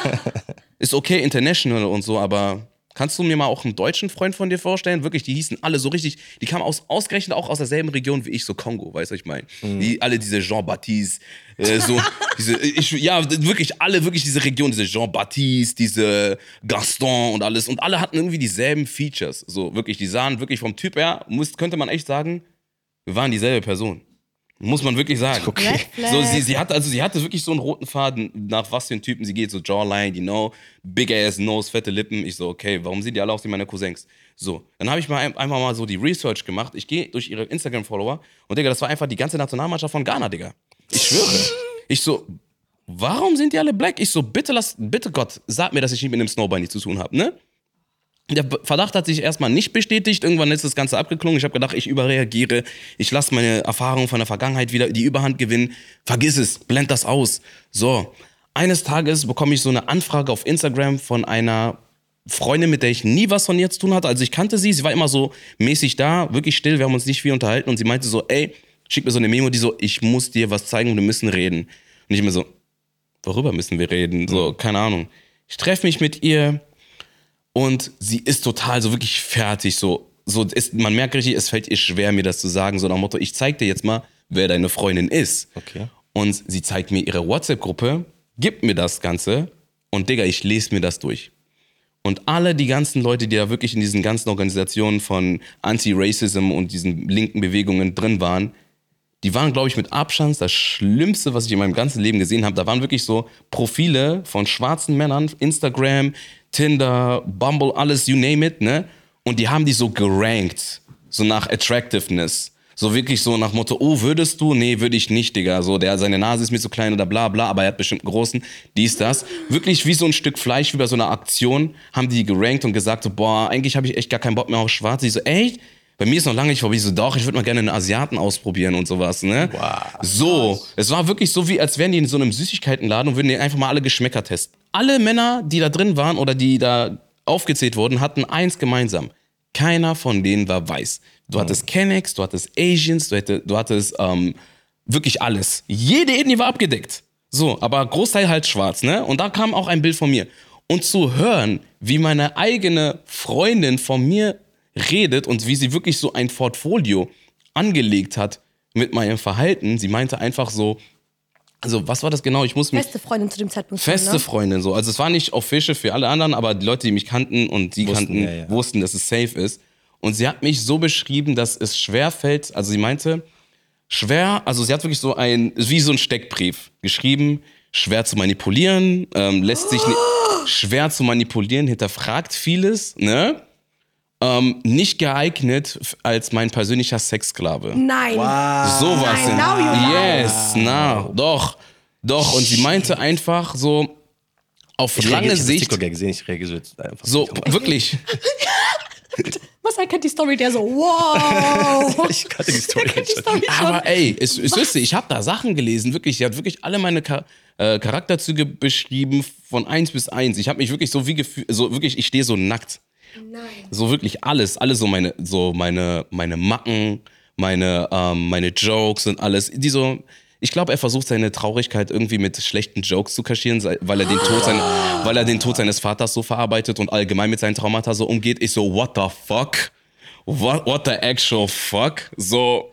Ist okay, international und so, aber kannst du mir mal auch einen deutschen Freund von dir vorstellen? Wirklich, die hießen alle so richtig, die kamen aus, ausgerechnet auch aus derselben Region wie ich, so Kongo, weißt du, was ich meine? Die, alle diese Jean-Baptiste, äh, so, diese, ich, ja, wirklich alle, wirklich diese Region, diese Jean-Baptiste, diese Gaston und alles. Und alle hatten irgendwie dieselben Features. So, wirklich, die sahen wirklich vom Typ her, muss, könnte man echt sagen, wir waren dieselbe Person. Muss man wirklich sagen. Flag. So, sie, sie, hatte, also sie hatte wirklich so einen roten Faden, nach was für einen Typen sie geht. So Jawline, you know, big ass nose, fette Lippen. Ich so, okay, warum sehen die alle aus wie meine Cousins? So, dann habe ich mal ein, einfach mal so die Research gemacht. Ich gehe durch ihre Instagram-Follower und Digga, das war einfach die ganze Nationalmannschaft von Ghana, Digga. Ich schwöre. Ich so, warum sind die alle black? Ich so, bitte lass, bitte Gott, sag mir, dass ich nicht mit einem Snowbunny zu tun habe, ne? Der Verdacht hat sich erstmal nicht bestätigt. Irgendwann ist das Ganze abgeklungen. Ich habe gedacht, ich überreagiere. Ich lasse meine Erfahrungen von der Vergangenheit wieder die Überhand gewinnen. Vergiss es, blend das aus. So, eines Tages bekomme ich so eine Anfrage auf Instagram von einer Freundin, mit der ich nie was von ihr zu tun hatte. Also ich kannte sie, sie war immer so mäßig da, wirklich still, wir haben uns nicht viel unterhalten und sie meinte so, ey, schick mir so eine Memo, die so, ich muss dir was zeigen und wir müssen reden. Und ich mir so, worüber müssen wir reden? So, keine Ahnung. Ich treffe mich mit ihr, und sie ist total so wirklich fertig. So, so ist, man merkt richtig, es fällt ihr schwer, mir das zu sagen. So nach dem Motto, ich zeig dir jetzt mal, wer deine Freundin ist. Okay. Und sie zeigt mir ihre WhatsApp-Gruppe, gibt mir das Ganze und Digga, ich lese mir das durch. Und alle die ganzen Leute, die da wirklich in diesen ganzen Organisationen von Anti-Racism und diesen linken Bewegungen drin waren, die waren, glaube ich, mit Abstand das Schlimmste, was ich in meinem ganzen Leben gesehen habe. Da waren wirklich so Profile von schwarzen Männern, Instagram, Tinder, Bumble, alles, you name it, ne? Und die haben die so gerankt, so nach Attractiveness. So wirklich so nach Motto, oh, würdest du? Nee, würde ich nicht, Digga. So, der, seine Nase ist mir zu klein oder bla bla, aber er hat bestimmt einen großen, dies, das. Wirklich wie so ein Stück Fleisch, wie bei so einer Aktion, haben die gerankt und gesagt, so, boah, eigentlich habe ich echt gar keinen Bock mehr auf Schwarz. Ich so, ey, bei mir ist noch lange nicht vorbei. Ich so, doch, ich würde mal gerne einen Asiaten ausprobieren und sowas, ne? Wow. So, es war wirklich so, wie als wären die in so einem Süßigkeitenladen und würden die einfach mal alle Geschmäcker testen. Alle Männer, die da drin waren oder die da aufgezählt wurden, hatten eins gemeinsam. Keiner von denen war weiß. Du hattest Kennex, du hattest Asians, du, hätte, du hattest ähm, wirklich alles. Jede Ethnie war abgedeckt. So, aber Großteil halt schwarz, ne? Und da kam auch ein Bild von mir. Und zu hören, wie meine eigene Freundin von mir redet und wie sie wirklich so ein Portfolio angelegt hat mit meinem Verhalten. Sie meinte einfach so, also was war das genau? Ich muss mich Beste Freundin zu dem Zeitpunkt. feste ne? Freundin so. Also es war nicht official für alle anderen, aber die Leute, die mich kannten und die Wussten, kannten, ja, ja. wussten, dass es safe ist. Und sie hat mich so beschrieben, dass es schwer fällt. Also sie meinte, schwer, also sie hat wirklich so ein, wie so ein Steckbrief geschrieben, schwer zu manipulieren, ähm, lässt sich ni- schwer zu manipulieren, hinterfragt vieles, ne? Ähm, nicht geeignet als mein persönlicher Sexsklave. Nein. Sowas. Nein, now. Yes, na, doch. Doch, und sie meinte einfach so, auf Ich lange reagiere- ich Sicht, ja gesehen, ich reagiere jetzt einfach. so, wirklich, Was erkennt die Story? Der so, wow. Ich kannte die Story kennt die schon. Story schon. aber ey, es, es ist, ich habe da Sachen gelesen, wirklich, sie hat wirklich alle meine Char äh, Charakterzüge beschrieben, von eins bis eins. Ich habe mich wirklich so wie gefühlt, so wirklich, ich stehe so nackt. Nein. So wirklich alles, alles so meine, so meine, meine Macken, meine, ähm, meine Jokes und alles. Die so, ich glaube, er versucht seine Traurigkeit irgendwie mit schlechten Jokes zu kaschieren, weil er den Tod, seine, weil er den Tod seines Vaters so verarbeitet und allgemein mit seinen Traumata so umgeht. Ich so, what the fuck? What, what the actual fuck? So,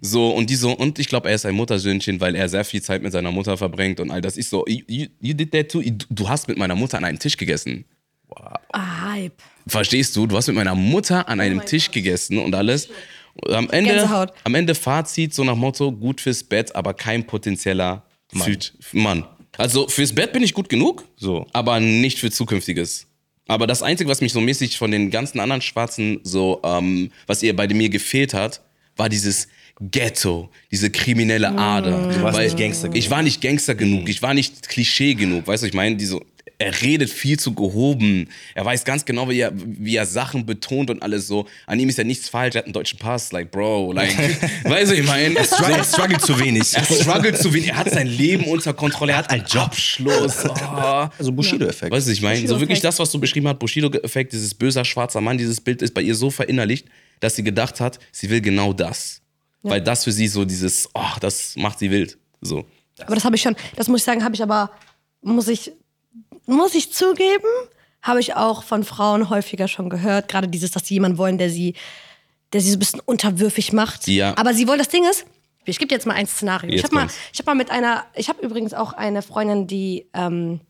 so, und die so, und ich glaube, er ist ein Muttersöhnchen, weil er sehr viel Zeit mit seiner Mutter verbringt und all das. Ich so, you, you did that too? Du hast mit meiner Mutter an einem Tisch gegessen. Ah, Hype. Verstehst du? Du hast mit meiner Mutter an einem Tisch gegessen und alles. Und am Ende, Gänsehaut. am Ende Fazit so nach Motto, gut fürs Bett, aber kein potenzieller Mann. Mann. Also fürs Bett bin ich gut genug, So. aber nicht für zukünftiges. Aber das Einzige, was mich so mäßig von den ganzen anderen Schwarzen so, ähm, was ihr bei mir gefehlt hat, war dieses Ghetto, diese kriminelle Ader. Du warst nicht Gangster genug. Ich war nicht Gangster genug, ich war nicht Klischee genug, weißt du, ich meine, diese, er redet viel zu gehoben. Er weiß ganz genau, wie er, wie er Sachen betont und alles so. An ihm ist ja nichts falsch, er hat einen deutschen Pass, like, Bro, like, weißt du, ich meine, Er struggelt zu wenig. er struggelt zu wenig, er hat sein Leben unter Kontrolle, er hat einen Abschluss. Oh. Also Bushido-Effekt. Weißt du, ich meine, so wirklich das, was du beschrieben hast, Bushido-Effekt, dieses böser schwarzer Mann, dieses Bild ist bei ihr so verinnerlicht, dass sie gedacht hat, sie will genau das. Weil das für sie so dieses, oh, das macht sie wild. So. Aber das habe ich schon, das muss ich sagen, habe ich aber, muss ich, muss ich zugeben, habe ich auch von Frauen häufiger schon gehört. Gerade dieses, dass sie jemanden wollen, der sie, der sie so ein bisschen unterwürfig macht. Ja. Aber sie wollen, das Ding ist, ich gebe dir jetzt mal ein Szenario. ich Jetzt habe mal, ich hab mal mit einer, ich habe übrigens auch eine Freundin, die, ähm,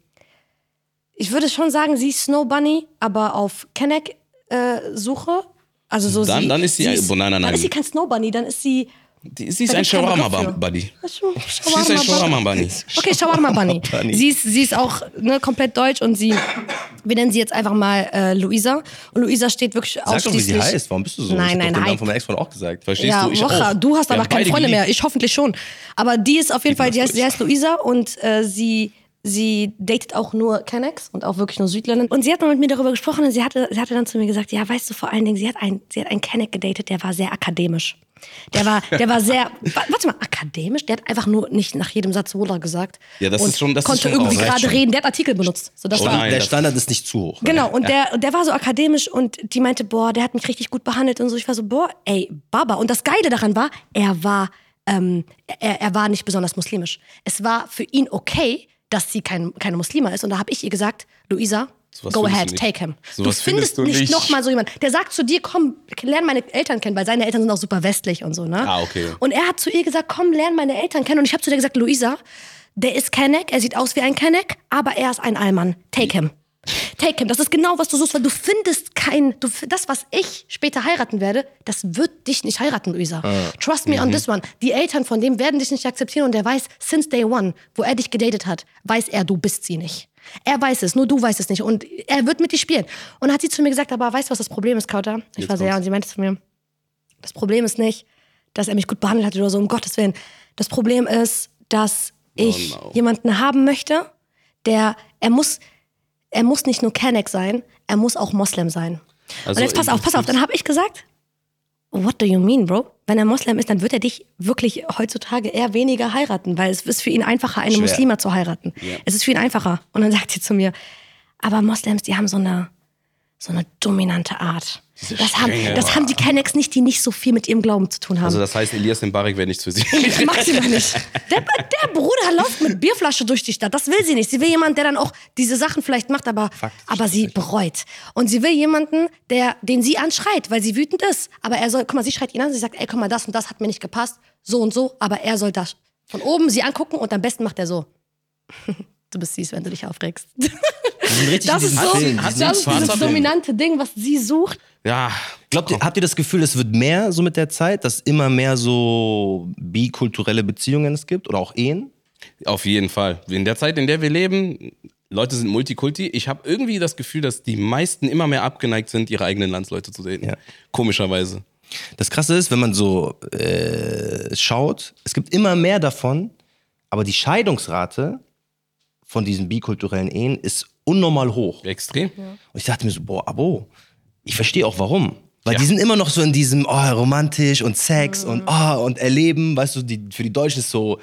ich würde schon sagen, sie ist Snow Bunny, aber auf Kenneck-Suche. also so Dann- sie, dann ist sie ein- nein, nein, Dann nein. ist sie kein Snow Bunny, dann ist sie Die, sie ist ein. Shawarma-Buddy. Sie ist ein Shawarma-Bunny. Okay, Shawarma Bunny. Bunny. Sie ist, sie ist auch ne, komplett deutsch und sie, wir nennen sie jetzt einfach mal äh, Luisa. Und Luisa steht wirklich Sag doch, wie ausschließlich. sie heißt. Warum bist du so? Nein, ich nein, Namen Hype. von Ex-Freund auch gesagt. Verstehst Ja, du? Ich Woche, auch. du hast aber haben keine Freunde mehr. Ich hoffentlich schon. Aber die ist auf jeden Fall, die heißt, sie heißt Luisa und äh, sie, sie datet auch nur Kennex und auch wirklich nur Südländer. Und sie hat mal mit mir darüber gesprochen und sie hatte, sie hatte dann zu mir gesagt, ja, weißt du, vor allen Dingen, sie hat einen, sie hat einen Kenneck gedatet, der war sehr akademisch. Der war, der war sehr, wa- warte mal, akademisch? Der hat einfach nur nicht nach jedem Satz Wohler gesagt. Ja, das und ist schon- das ist konnte schon irgendwie gerade reden. Der hat Artikel benutzt. So, das Oh war, nein. Der das- Standard ist nicht zu hoch. Genau, und der, der war so akademisch und die meinte, boah, der hat mich richtig gut behandelt und so. Ich war so, boah, ey, Baba. Und das Geile daran war, er war, ähm, er, er war nicht besonders muslimisch. Es war für ihn okay, dass sie kein, keine Muslima ist. Und da habe ich ihr gesagt, Luisa, Sowas go ahead, take him. Sowas du findest findest du nicht nicht. nochmal so jemand. Der sagt zu dir, komm, lern meine Eltern kennen, weil seine Eltern sind auch super westlich und so, ne? Ah, okay. Und er hat zu ihr gesagt, komm, lern meine Eltern kennen. Und ich habe zu der gesagt, Luisa, der ist Kenneck, er sieht aus wie ein Kenneck, aber er ist ein Allmann. Take him. Take him. Das ist genau, was du suchst, weil du findest kein, du, das, was ich später heiraten werde, das wird dich nicht heiraten, Luisa. Trust me on this one. Die Eltern von dem werden dich nicht akzeptieren und der weiß, since day one, wo er dich gedatet hat, weiß er, du bist sie nicht. Er weiß es, nur du weißt es nicht. Und er wird mit dir spielen. Und dann hat sie zu mir gesagt, aber weißt du, was das Problem ist, Kauter? Ich Jetzt war so, ja, und sie meinte zu mir, das Problem ist nicht, dass er mich gut behandelt hat oder so, um Gottes Willen. Das Problem ist, dass ich no. jemanden haben möchte, der, er muss, er muss nicht nur Kenneck sein, er muss auch Moslem sein. Also und jetzt pass auf, pass auf, dann habe ich gesagt, what do you mean, Bro? Wenn er Moslem ist, dann wird er dich wirklich heutzutage eher weniger heiraten, weil es ist für ihn einfacher, eine Schwer. Muslima zu heiraten. Es ist für ihn einfacher. Und dann sagt sie zu mir, aber Moslems, die haben so eine, so eine dominante Art. Das haben, das haben die Kennex nicht, die nicht so viel mit ihrem Glauben zu tun haben. Also das heißt, Elias Mbarek wäre nichts für sie. Das mag sie noch nicht. Der, der Bruder läuft mit Bierflasche durch die Stadt. Das will sie nicht. Sie will jemanden, der dann auch diese Sachen vielleicht macht, aber, aber sie bereut. Und sie will jemanden, der, den sie anschreit, weil sie wütend ist. Aber er soll, guck mal, sie schreit ihn an, sie sagt, ey, guck mal, das und das hat mir nicht gepasst, so und so, aber er soll das von oben sie angucken und am besten macht er so. Du bist süß, wenn du dich aufregst. Das ist so, das ist dem- dominante Ding, was sie sucht. Ja, Glaubt ihr, habt ihr das Gefühl, es wird mehr so mit der Zeit, dass immer mehr so bikulturelle Beziehungen es gibt oder auch Ehen? auf jeden Fall. In der Zeit, in der wir leben, Leute sind Multikulti. Ich habe irgendwie das Gefühl, dass die meisten immer mehr abgeneigt sind, ihre eigenen Landsleute zu daten. Ja. Komischerweise. Das Krasse ist, wenn man so äh, schaut, es gibt immer mehr davon, aber die Scheidungsrate von diesen bikulturellen Ehen ist unnormal hoch. Extrem. Und ich dachte mir so, boah, Abo, ich verstehe auch warum. Weil Ja. die sind immer noch so in diesem, oh, romantisch und Sex und, oh, und Erleben, weißt du, die, für die Deutschen ist so,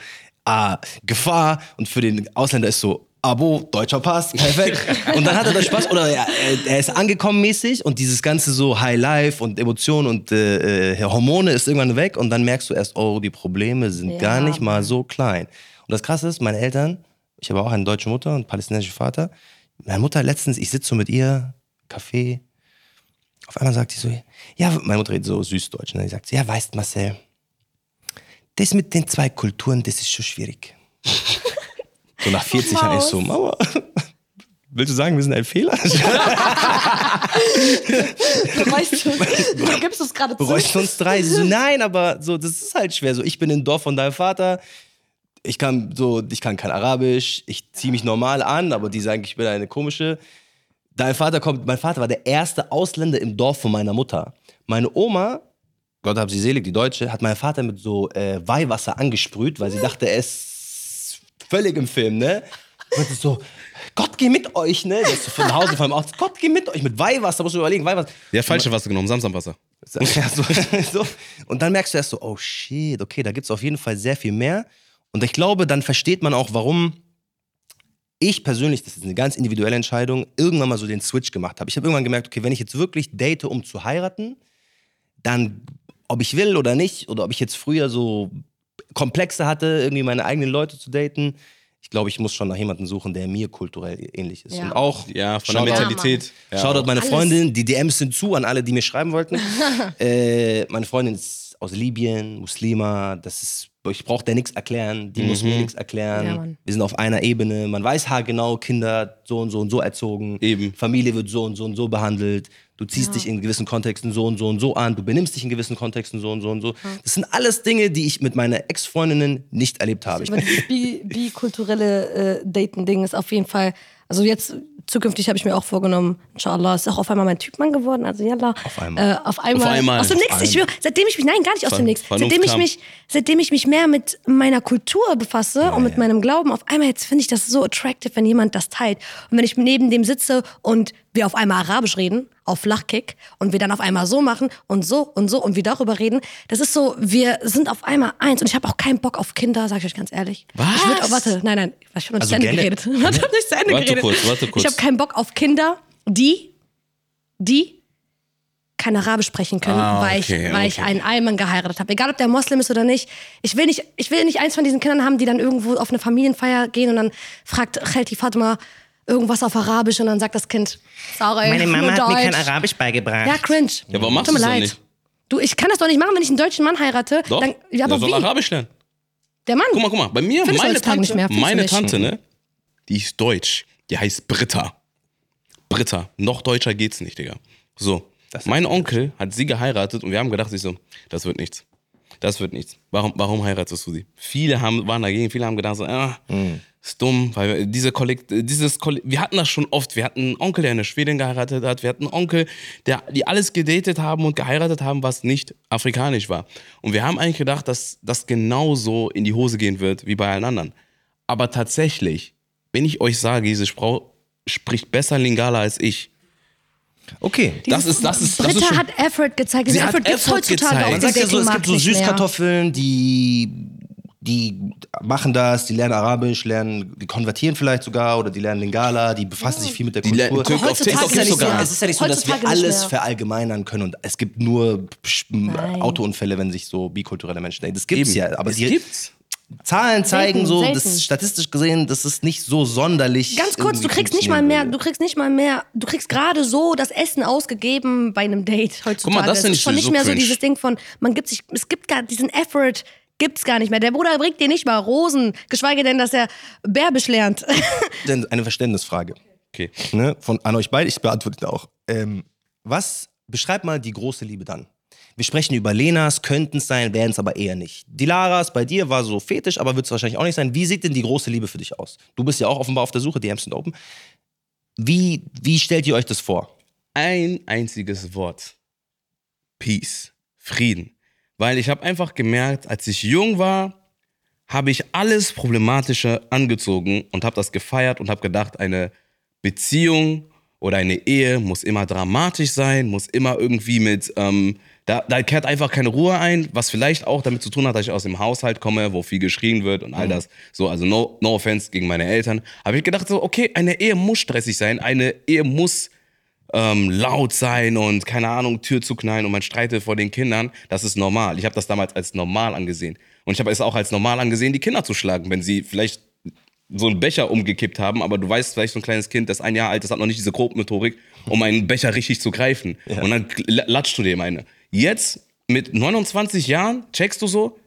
ah, Gefahr und für den Ausländer ist so, Abo, deutscher Pass, perfekt. und dann hat er das Spaß oder er, er- er ist angekommen mäßig und dieses ganze so High Life und Emotionen und äh, äh, Hormone ist irgendwann weg und dann merkst du erst, oh, die Probleme sind Ja. gar nicht mal so klein. Und das Krasse ist, meine Eltern, ich habe auch eine deutsche Mutter und einen palästinensischen Vater. Meine Mutter letztens, ich sitze so mit ihr, Kaffee. Auf einmal sagt sie so, ja, meine Mutter redet so süßdeutsch. Ne? Die sagt, ja, weißt Marcel, das mit den zwei Kulturen, das ist schon schwierig. so nach 40 Jahren ich so, Mama, willst du sagen, wir sind ein Fehler? Weißt du, du gibst es gerade zu. Bereust uns drei? Sie so, nein, aber so, das ist halt schwer. So, ich bin im Dorf von deinem Vater. Ich kann so, ich kann kein Arabisch. Ich ziehe mich normal an, aber die sagen, ich bin eine komische. Dein Vater kommt, mein Vater war der erste Ausländer im Dorf von meiner Mutter. Meine Oma, Gott hab sie selig, die Deutsche, hat meinen Vater mit so äh, Weihwasser angesprüht, weil sie dachte, er ist völlig im Film, ne? Und so, Gott geh mit euch, ne? Der ist so von Hause vom Arzt, Gott geh mit euch, mit Weihwasser, musst du überlegen, Weihwasser. Der hat falsche Wasser genommen, Samsamwasser. Ja, so, so. Und dann merkst du erst so, oh shit, okay, da gibt es auf jeden Fall sehr viel mehr. Und ich glaube, dann versteht man auch, warum ich persönlich, das ist eine ganz individuelle Entscheidung, irgendwann mal so den Switch gemacht habe. Ich habe irgendwann gemerkt, okay, wenn ich jetzt wirklich date, um zu heiraten, dann, ob ich will oder nicht, oder ob ich jetzt früher so Komplexe hatte, irgendwie meine eigenen Leute zu daten, ich glaube, ich muss schon nach jemandem suchen, der mir kulturell ähnlich ist. Ja. Und auch, Ja, von der Shoutout- Mentalität. Ja, Shoutout meine Alles. Freundin, die DMs sind zu an alle, die mir schreiben wollten. äh, meine Freundin ist aus Libyen, Muslima, das ist, ich brauche der nichts erklären, die muss mir nichts erklären. Ja. Wir sind auf einer Ebene, man weiß haargenau, Kinder so und so und so erzogen, Eben. Familie wird so und so und so behandelt, du ziehst dich in gewissen Kontexten so und so und so an, du benimmst dich in gewissen Kontexten so und so und so. Das sind alles Dinge, die ich mit meinen Ex-Freundinnen nicht erlebt habe. Ich Aber dieses bi- bikulturelle äh, Daten-Ding ist auf jeden Fall, also jetzt zukünftig habe ich mir auch vorgenommen, inshallah, ist auch auf einmal mein Typmann geworden, also yalla. Auf einmal. Äh, auf einmal. Auf einmal. Aus dem Nix, ich schwöre, seitdem ich mich, nein, gar nicht aus Ver- dem Nix, Vernunft seitdem ich mich, seitdem ich mich mehr mit meiner Kultur befasse und mit meinem Glauben, auf einmal jetzt finde ich das so attractive, wenn jemand das teilt. Und wenn ich neben dem sitze und wir auf einmal Arabisch reden, auf Flachkick, und wir dann auf einmal so machen und so und so und wir darüber reden, das ist so, wir sind auf einmal eins und ich habe auch keinen Bock auf Kinder, sag ich euch ganz ehrlich. Was? Ich würd, oh, warte, nein, nein, ich habe noch nicht Also zu Ende geredet. Ich habe nicht zu Ende Warte geredet. kurz, warte kurz. Ich habe keinen Bock auf Kinder, die, die kein Arabisch sprechen können, Ah, weil, okay, ich, weil ich okay. einen Alman geheiratet habe. Egal, ob der Moslem ist oder nicht. Ich will nicht, ich will nicht eins von diesen Kindern haben, die dann irgendwo auf eine Familienfeier gehen und dann fragt Chelti Fatima irgendwas auf Arabisch und dann sagt das Kind, sorry, Meine Mama hat mir kein Deutsch. Arabisch beigebracht. Ja, cringe. Ja, warum machst Tut mir du's doch leid. nicht? Du, ich kann das doch nicht machen, wenn ich einen deutschen Mann heirate. Doch, Dann, ja, aber der soll wie? Arabisch lernen. Der Mann. Guck mal, guck mal, bei mir, Findest du meine heutzutage Tante, nicht mehr, findest du meine nicht? Tante, ne, die ist deutsch, die heißt Britta. Britta. Noch deutscher geht's nicht, Digga. So. Mein Onkel hat sie geheiratet und wir haben gedacht, ich so, das wird nichts. Das wird nichts. Warum, warum heiratest du sie? Viele haben, waren dagegen, viele haben gedacht, so, ah, ist dumm, weil diese Kollekt, dieses Kolle wir hatten das schon oft. Wir hatten einen Onkel, der eine Schwedin geheiratet hat. Wir hatten einen Onkel, der, die alles gedatet haben und geheiratet haben, was nicht afrikanisch war. Und wir haben eigentlich gedacht, dass das genauso in die Hose gehen wird wie bei allen anderen. Aber tatsächlich, wenn ich euch sage, diese Frau spricht besser Lingala als ich, Okay. das ist, das ist, das ist schon, hat Effort gezeigt. Sie Effort gibt's Effort heutzutage gezeigt. auf Man sagt ja so, es gibt so. Süßkartoffeln, die, die machen das, die lernen Arabisch, lernen, die konvertieren vielleicht sogar oder die lernen Lingala, die befassen sich viel mit der Die lernen Kultur. Auf Heutzutage TikTok es ist ja nicht so, nicht mehr. es ist ja nicht so, dass wir alles mehr. verallgemeinern können und es gibt nur Nein. Autounfälle, wenn sich so bikulturelle Menschen denken. Das gibt's Eben. ja, aber es die gibt's. Zahlen zeigen Selten, so, selten. das ist statistisch gesehen, das ist nicht so sonderlich. Ganz kurz, du kriegst nicht mal mehr, du kriegst nicht mal mehr, du kriegst gerade so das Essen ausgegeben bei einem Date heutzutage. Guck mal, das Es finde ist ich schon nicht so mehr so cringe. dieses Ding von, man gibt sich, es gibt gar diesen Effort, gibt's gar nicht mehr. Der Bruder bringt dir nicht mal Rosen, geschweige denn, dass er Bärbisch lernt. Denn eine Verständnisfrage. Okay. ne, von, an euch beide, ich beantworte auch. Ähm, was, beschreib mal die große Liebe dann. Wir sprechen über Lenas, könnten es sein, werden es aber eher nicht. Die Laras, bei dir war so fetisch, aber wird es wahrscheinlich auch nicht sein. Wie sieht denn die große Liebe für dich aus? Du bist ja auch offenbar auf der Suche, DMs sind open. Wie, wie stellt ihr euch das vor? ein einziges Wort. Peace. Frieden. Weil ich habe einfach gemerkt, als ich jung war, habe ich alles Problematische angezogen und habe das gefeiert und habe gedacht, eine Beziehung oder eine Ehe muss immer dramatisch sein, muss immer irgendwie mit, ähm, da, da kehrt einfach keine Ruhe ein, was vielleicht auch damit zu tun hat, dass ich aus dem Haushalt komme, wo viel geschrien wird und all das. So, also no, no offense gegen meine Eltern. Habe ich gedacht, so, okay, eine Ehe muss stressig sein, eine Ehe muss ähm, laut sein und keine Ahnung, Tür zu knallen und man streitet vor den Kindern, das ist normal. Ich habe das damals als normal angesehen. Und ich habe es auch als normal angesehen, die Kinder zu schlagen, wenn sie vielleicht so einen Becher umgekippt haben, aber du weißt vielleicht so ein kleines Kind, das ein Jahr alt ist, hat noch nicht diese Grobmotorik, um einen Becher richtig zu greifen. Und dann latschst du dem eine. Jetzt, mit 29 Jahren, checkst du so,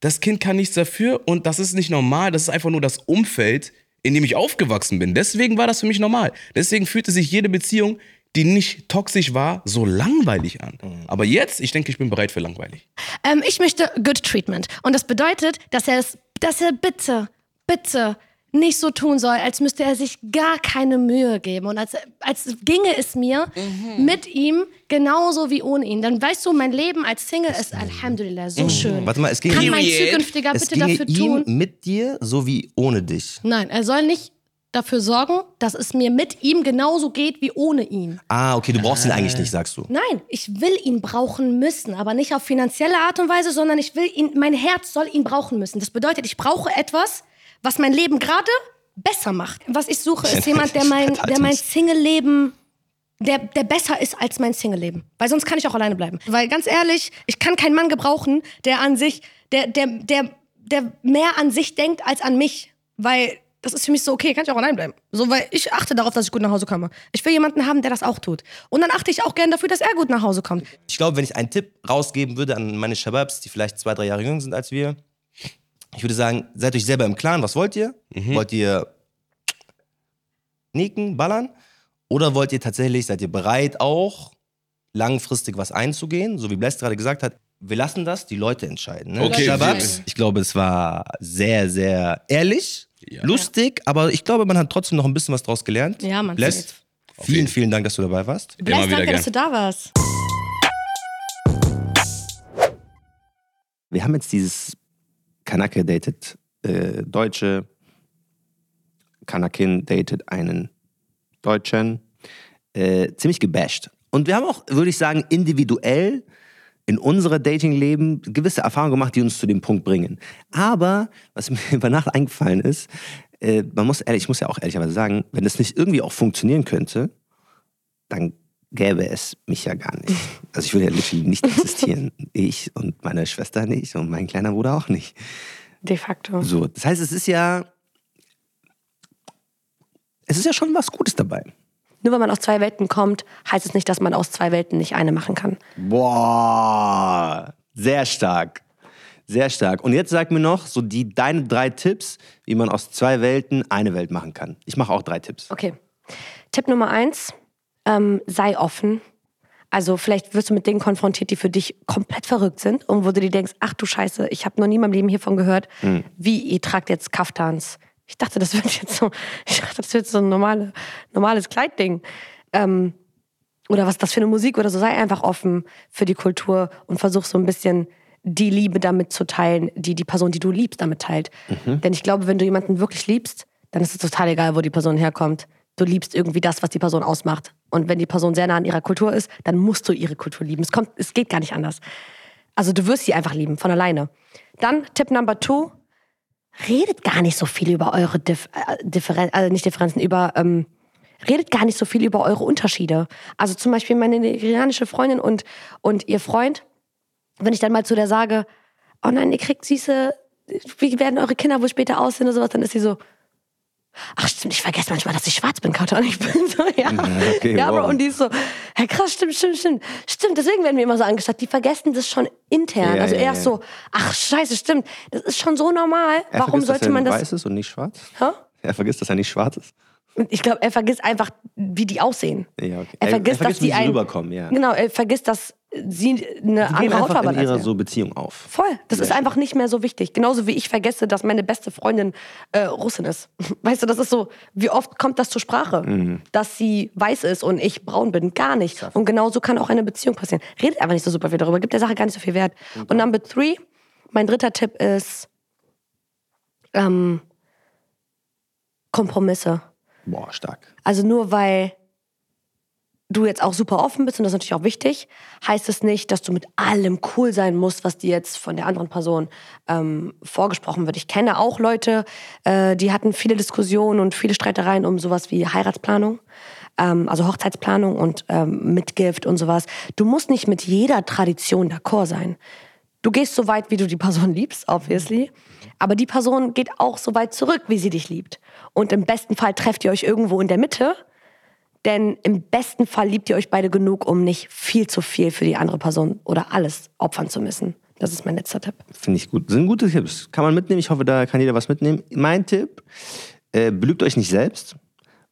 das Kind kann nichts dafür und das ist nicht normal, das ist einfach nur das Umfeld, in dem ich aufgewachsen bin. Deswegen war das für mich normal. Deswegen fühlte sich jede Beziehung, die nicht toxisch war, so langweilig an. Aber jetzt, ich denke, ich bin bereit für langweilig. ähm, ich möchte Good Treatment. Und das bedeutet, dass er es, dass er bitte, bitte nicht so tun soll, als müsste er sich gar keine Mühe geben und als, als ginge es mir mit ihm genauso wie ohne ihn. Dann weißt du, mein Leben als Single ist Alhamdulillah so schön. Warte mal, es ging Kann mein zukünftiger es bitte dafür ihm tun? mit dir sowie ohne dich. Nein, er soll nicht dafür sorgen, dass es mir mit ihm genauso geht wie ohne ihn. Ah, okay, du brauchst ihn eigentlich nicht, sagst du. Nein, ich will ihn brauchen müssen, aber nicht auf finanzielle Art und Weise, sondern ich will ihn, mein Herz soll ihn brauchen müssen. Das bedeutet, ich brauche etwas, was mein Leben gerade besser macht. Was ich suche, ist jemand, der mein, der mein Single-Leben, der, der besser ist als mein Single-Leben. Weil sonst kann ich auch alleine bleiben. Weil ganz ehrlich, ich kann keinen Mann gebrauchen, der an sich, der, der, der, der mehr an sich denkt als an mich. Weil das ist für mich so, okay, kann ich auch allein bleiben. So, weil ich achte darauf, dass ich gut nach Hause komme. Ich will jemanden haben, der das auch tut. Und dann achte ich auch gern dafür, dass er gut nach Hause kommt. Ich glaube, wenn ich einen Tipp rausgeben würde an meine Shababs, die vielleicht zwei, drei Jahre jünger sind als wir, ich würde sagen, seid euch selber im Klaren, was wollt ihr? Wollt ihr nicken, ballern? Oder wollt ihr tatsächlich, seid ihr bereit auch, langfristig was einzugehen? So wie Bless gerade gesagt hat, wir lassen das, die Leute entscheiden. Ne? Okay, Shababs, ich glaube, es war sehr, sehr ehrlich, Ja. lustig, aber ich glaube, man hat trotzdem noch ein bisschen was draus gelernt. Ja, man, Bless, safe. vielen, vielen Dank, dass du dabei warst. Bless, Immer wieder danke, gern. dass du da warst. wir haben jetzt dieses Kanake datet äh, Deutsche, Kanakin datet einen Deutschen, äh, ziemlich gebasht. Und wir haben auch, würde ich sagen, individuell in unserer Dating-Leben gewisse Erfahrungen gemacht, die uns zu dem Punkt bringen. Aber, was mir über Nacht eingefallen ist, äh, man muss ehrlich, ich muss ja auch ehrlicherweise sagen, wenn das nicht irgendwie auch funktionieren könnte, dann gäbe es mich ja gar nicht. Also ich würde ja literally nicht existieren. Ich und meine Schwester nicht und mein kleiner Bruder auch nicht. De facto. So, das heißt, es ist ja, es ist ja schon was Gutes dabei. Nur weil man aus zwei Welten kommt, heißt es nicht, dass man aus zwei Welten nicht eine machen kann. Boah, sehr stark. Sehr stark. Und jetzt sag mir noch so die deine drei Tipps, wie man aus zwei Welten eine Welt machen kann. Ich mache auch drei Tipps. Okay. Tipp Nummer eins: ähm, sei offen. Also vielleicht wirst du mit Dingen konfrontiert, die für dich komplett verrückt sind und wo du dir denkst, ach du Scheiße, ich habe noch nie in meinem Leben hiervon gehört, wie ihr tragt jetzt Kaftans. Ich dachte, das wird jetzt so, ich dachte, das wird so ein normale, normales Kleidding. Ähm, oder was das für eine Musik oder so, sei einfach offen für die Kultur und versuch so ein bisschen die Liebe damit zu teilen, die die Person, die du liebst, damit teilt. Denn ich glaube, wenn du jemanden wirklich liebst, dann ist es total egal, wo die Person herkommt. Du liebst irgendwie das, was die Person ausmacht. Und wenn die Person sehr nah an ihrer Kultur ist, dann musst du ihre Kultur lieben. Es, kommt, es geht gar nicht anders. Also du wirst sie einfach lieben, von alleine. Dann Tipp Number two, redet gar nicht so viel über eure Dif äh, Differen also nicht Differenzen, über ähm, redet gar nicht so viel über eure Unterschiede. Also zum Beispiel meine nigerianische Freundin und, und ihr Freund, wenn ich dann mal zu der sage, oh nein, ihr kriegt süße, wie werden eure Kinder wohl später aussehen oder sowas, dann ist sie so, ach stimmt, ich vergesse manchmal, dass ich schwarz bin, Kato. Und ich bin so, ja. okay, ja, Bro, wow. und die ist so, ja krass, stimmt, stimmt, stimmt. Stimmt, deswegen werden wir immer so angeschaut. Die vergessen das schon intern. Ja, also ja, erst ja. so, ach scheiße, stimmt. Das ist schon so normal. Er Warum vergisst, dass sollte er man das... weiß ist und nicht schwarz? Hä? Er vergisst, dass er nicht schwarz ist. Ich glaube, er vergisst einfach, wie die aussehen. Ja, okay. Er vergisst, dass wie die sie ein, rüberkommen, ja. Genau, er vergisst, dass sie eine Die gehen andere Hautfarbe in ihrer er. so Beziehung auf. Voll. Das Sehr ist einfach nicht mehr so wichtig. Genauso wie ich vergesse, dass meine beste Freundin äh, Russin ist. Weißt du, das ist so, wie oft kommt das zur Sprache? Mhm. Dass sie weiß ist und ich braun bin. Gar nicht. Und genauso kann auch eine Beziehung passieren. Redet einfach nicht so super viel darüber, gibt der Sache gar nicht so viel Wert. Und Number three, mein dritter Tipp ist ähm, Kompromisse. Boah, stark. Also nur weil du jetzt auch super offen bist und das ist natürlich auch wichtig, heißt es nicht, dass du mit allem cool sein musst, was dir jetzt von der anderen Person ähm, vorgesprochen wird. Ich kenne auch Leute, äh, die hatten viele Diskussionen und viele Streitereien um sowas wie Heiratsplanung, ähm, also Hochzeitsplanung und ähm, Mitgift und sowas. Du musst nicht mit jeder Tradition d'accord sein. Du gehst so weit, wie du die Person liebst, obviously. Aber die Person geht auch so weit zurück, wie sie dich liebt. Und im besten Fall trefft ihr euch irgendwo in der Mitte. Denn im besten Fall liebt ihr euch beide genug, um nicht viel zu viel für die andere Person oder alles opfern zu müssen. Das ist mein letzter Tipp. Finde ich gut. Sind gute Tipps. Kann man mitnehmen. Ich hoffe, da kann jeder was mitnehmen. Mein Tipp, äh, belügt euch nicht selbst.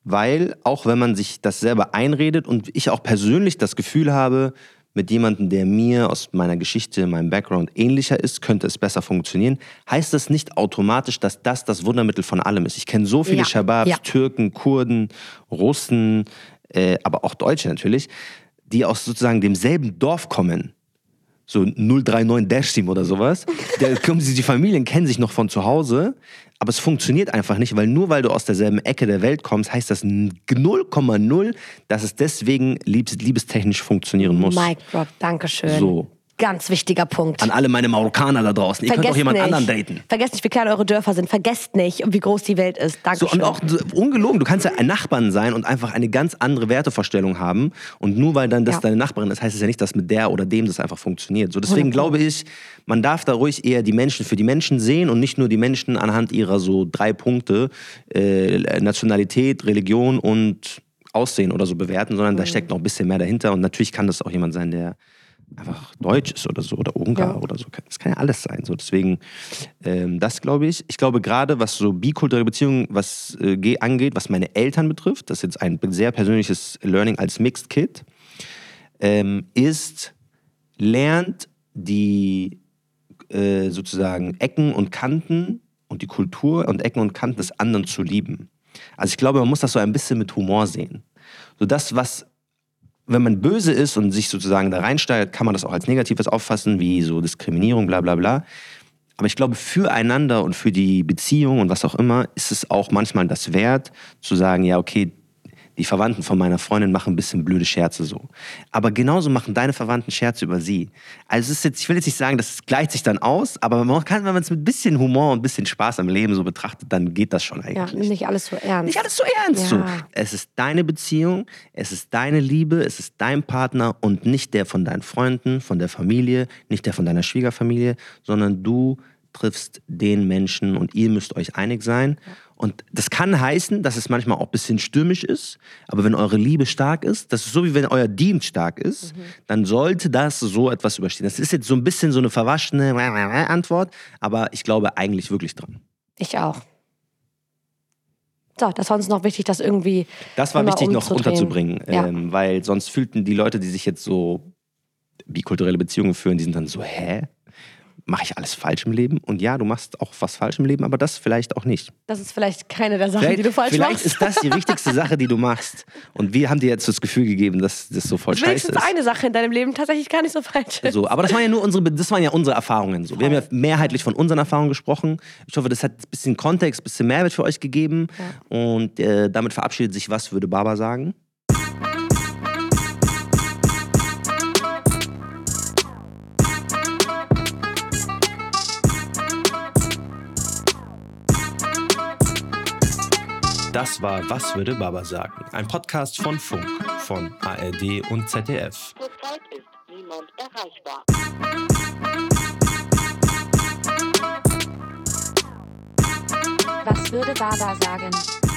Weil auch wenn man sich das selber einredet und ich auch persönlich das Gefühl habe, mit jemandem, der mir aus meiner Geschichte, meinem Background ähnlicher ist, könnte es besser funktionieren, heißt das nicht automatisch, dass das das Wundermittel von allem ist. Ich kenne so viele Ja. Shababs, Ja. Türken, Kurden, Russen, äh, aber auch Deutsche natürlich, die aus sozusagen demselben Dorf kommen so 039 Dash Team oder sowas. Da kommen sie, die Familien kennen sich noch von zu Hause, aber es funktioniert einfach nicht, weil nur weil du aus derselben Ecke der Welt kommst, heißt das 0,0, dass es deswegen liebes, liebestechnisch funktionieren muss. Mic drop, Dankeschön. So. Ganz wichtiger Punkt. An alle meine Marokkaner da draußen, ihr könnt auch jemand nicht. anderen daten. Vergesst nicht, wie klein eure Dörfer sind. Vergesst nicht, wie groß die Welt ist. So, Dankeschön. und auch so, ungelogen, du kannst ja ein Nachbarn sein und einfach eine ganz andere Wertevorstellung haben. Und nur weil dann das Ja. deine Nachbarin ist, heißt es ja nicht, dass mit der oder dem das einfach funktioniert. So, deswegen glaube ich, man darf da ruhig eher die Menschen für die Menschen sehen und nicht nur die Menschen anhand ihrer so drei Punkte, äh, Nationalität, Religion und Aussehen oder so bewerten, sondern Mhm. da steckt noch ein bisschen mehr dahinter. Und natürlich kann das auch jemand sein, der einfach deutsch ist oder so oder Ungar Ja. oder so. Das kann ja alles sein. So deswegen, ähm, das glaube ich. Ich glaube gerade, was so bikulturelle Beziehungen was äh, ge- angeht, was meine Eltern betrifft, das ist jetzt ein sehr persönliches Learning als Mixed Kid, ähm, ist lernt die äh, sozusagen Ecken und Kanten und die Kultur und Ecken und Kanten des anderen zu lieben. Also ich glaube, man muss das so ein bisschen mit Humor sehen. So das, was wenn man böse ist und sich sozusagen da reinsteigert, kann man das auch als Negatives auffassen, wie so Diskriminierung, bla bla bla. Aber ich glaube, füreinander und für die Beziehung und was auch immer, ist es auch manchmal das wert, zu sagen, ja, okay, die Verwandten von meiner Freundin machen ein bisschen blöde Scherze so. Aber genauso machen deine Verwandten Scherze über sie. Also es ist jetzt, ich will jetzt nicht sagen, das gleicht sich dann aus, aber man kann, wenn man es mit ein bisschen Humor und ein bisschen Spaß am Leben so betrachtet, dann geht das schon ja, eigentlich. nimm nicht alles so ernst. Nicht alles so ernst. Ja. So. Es ist deine Beziehung, es ist deine Liebe, es ist dein Partner und nicht der von deinen Freunden, von der Familie, nicht der von deiner Schwiegerfamilie, sondern du triffst den Menschen und ihr müsst euch einig sein. Und das kann heißen, dass es manchmal auch ein bisschen stürmisch ist, aber wenn eure Liebe stark ist, das ist so wie wenn euer Dienst stark ist, dann sollte das so etwas überstehen. Das ist jetzt so ein bisschen so eine verwaschene Antwort, aber ich glaube eigentlich wirklich dran. Ich auch. So, das war uns noch wichtig, das irgendwie. Das war wichtig noch unterzubringen, Ja. ähm, weil sonst fühlten die Leute, die sich jetzt so bikulturelle Beziehungen führen, die sind dann so, hä? Mache ich alles falsch im Leben? Und ja, du machst auch was falsch im Leben, aber das vielleicht auch nicht. Das ist vielleicht keine der Sachen, Vielleicht, die du falsch vielleicht machst. ist das die wichtigste Sache, die du machst. Und wir haben dir jetzt das Gefühl gegeben, dass das so voll scheiße Wenigstens ist. eine Sache in deinem Leben tatsächlich gar nicht so falsch ist. So, aber das waren ja nur unsere, das waren ja unsere Erfahrungen. So. Wir haben ja mehrheitlich von unseren Erfahrungen gesprochen. Ich hoffe, das hat ein bisschen Kontext, ein bisschen Mehrwert für euch gegeben. Und äh, damit verabschiedet sich was, würde Baba sagen. Das war Was würde Baba sagen? Ein Podcast von Funk, von ARD und ZDF. Zurzeit ist niemand erreichbar. Was würde Baba sagen?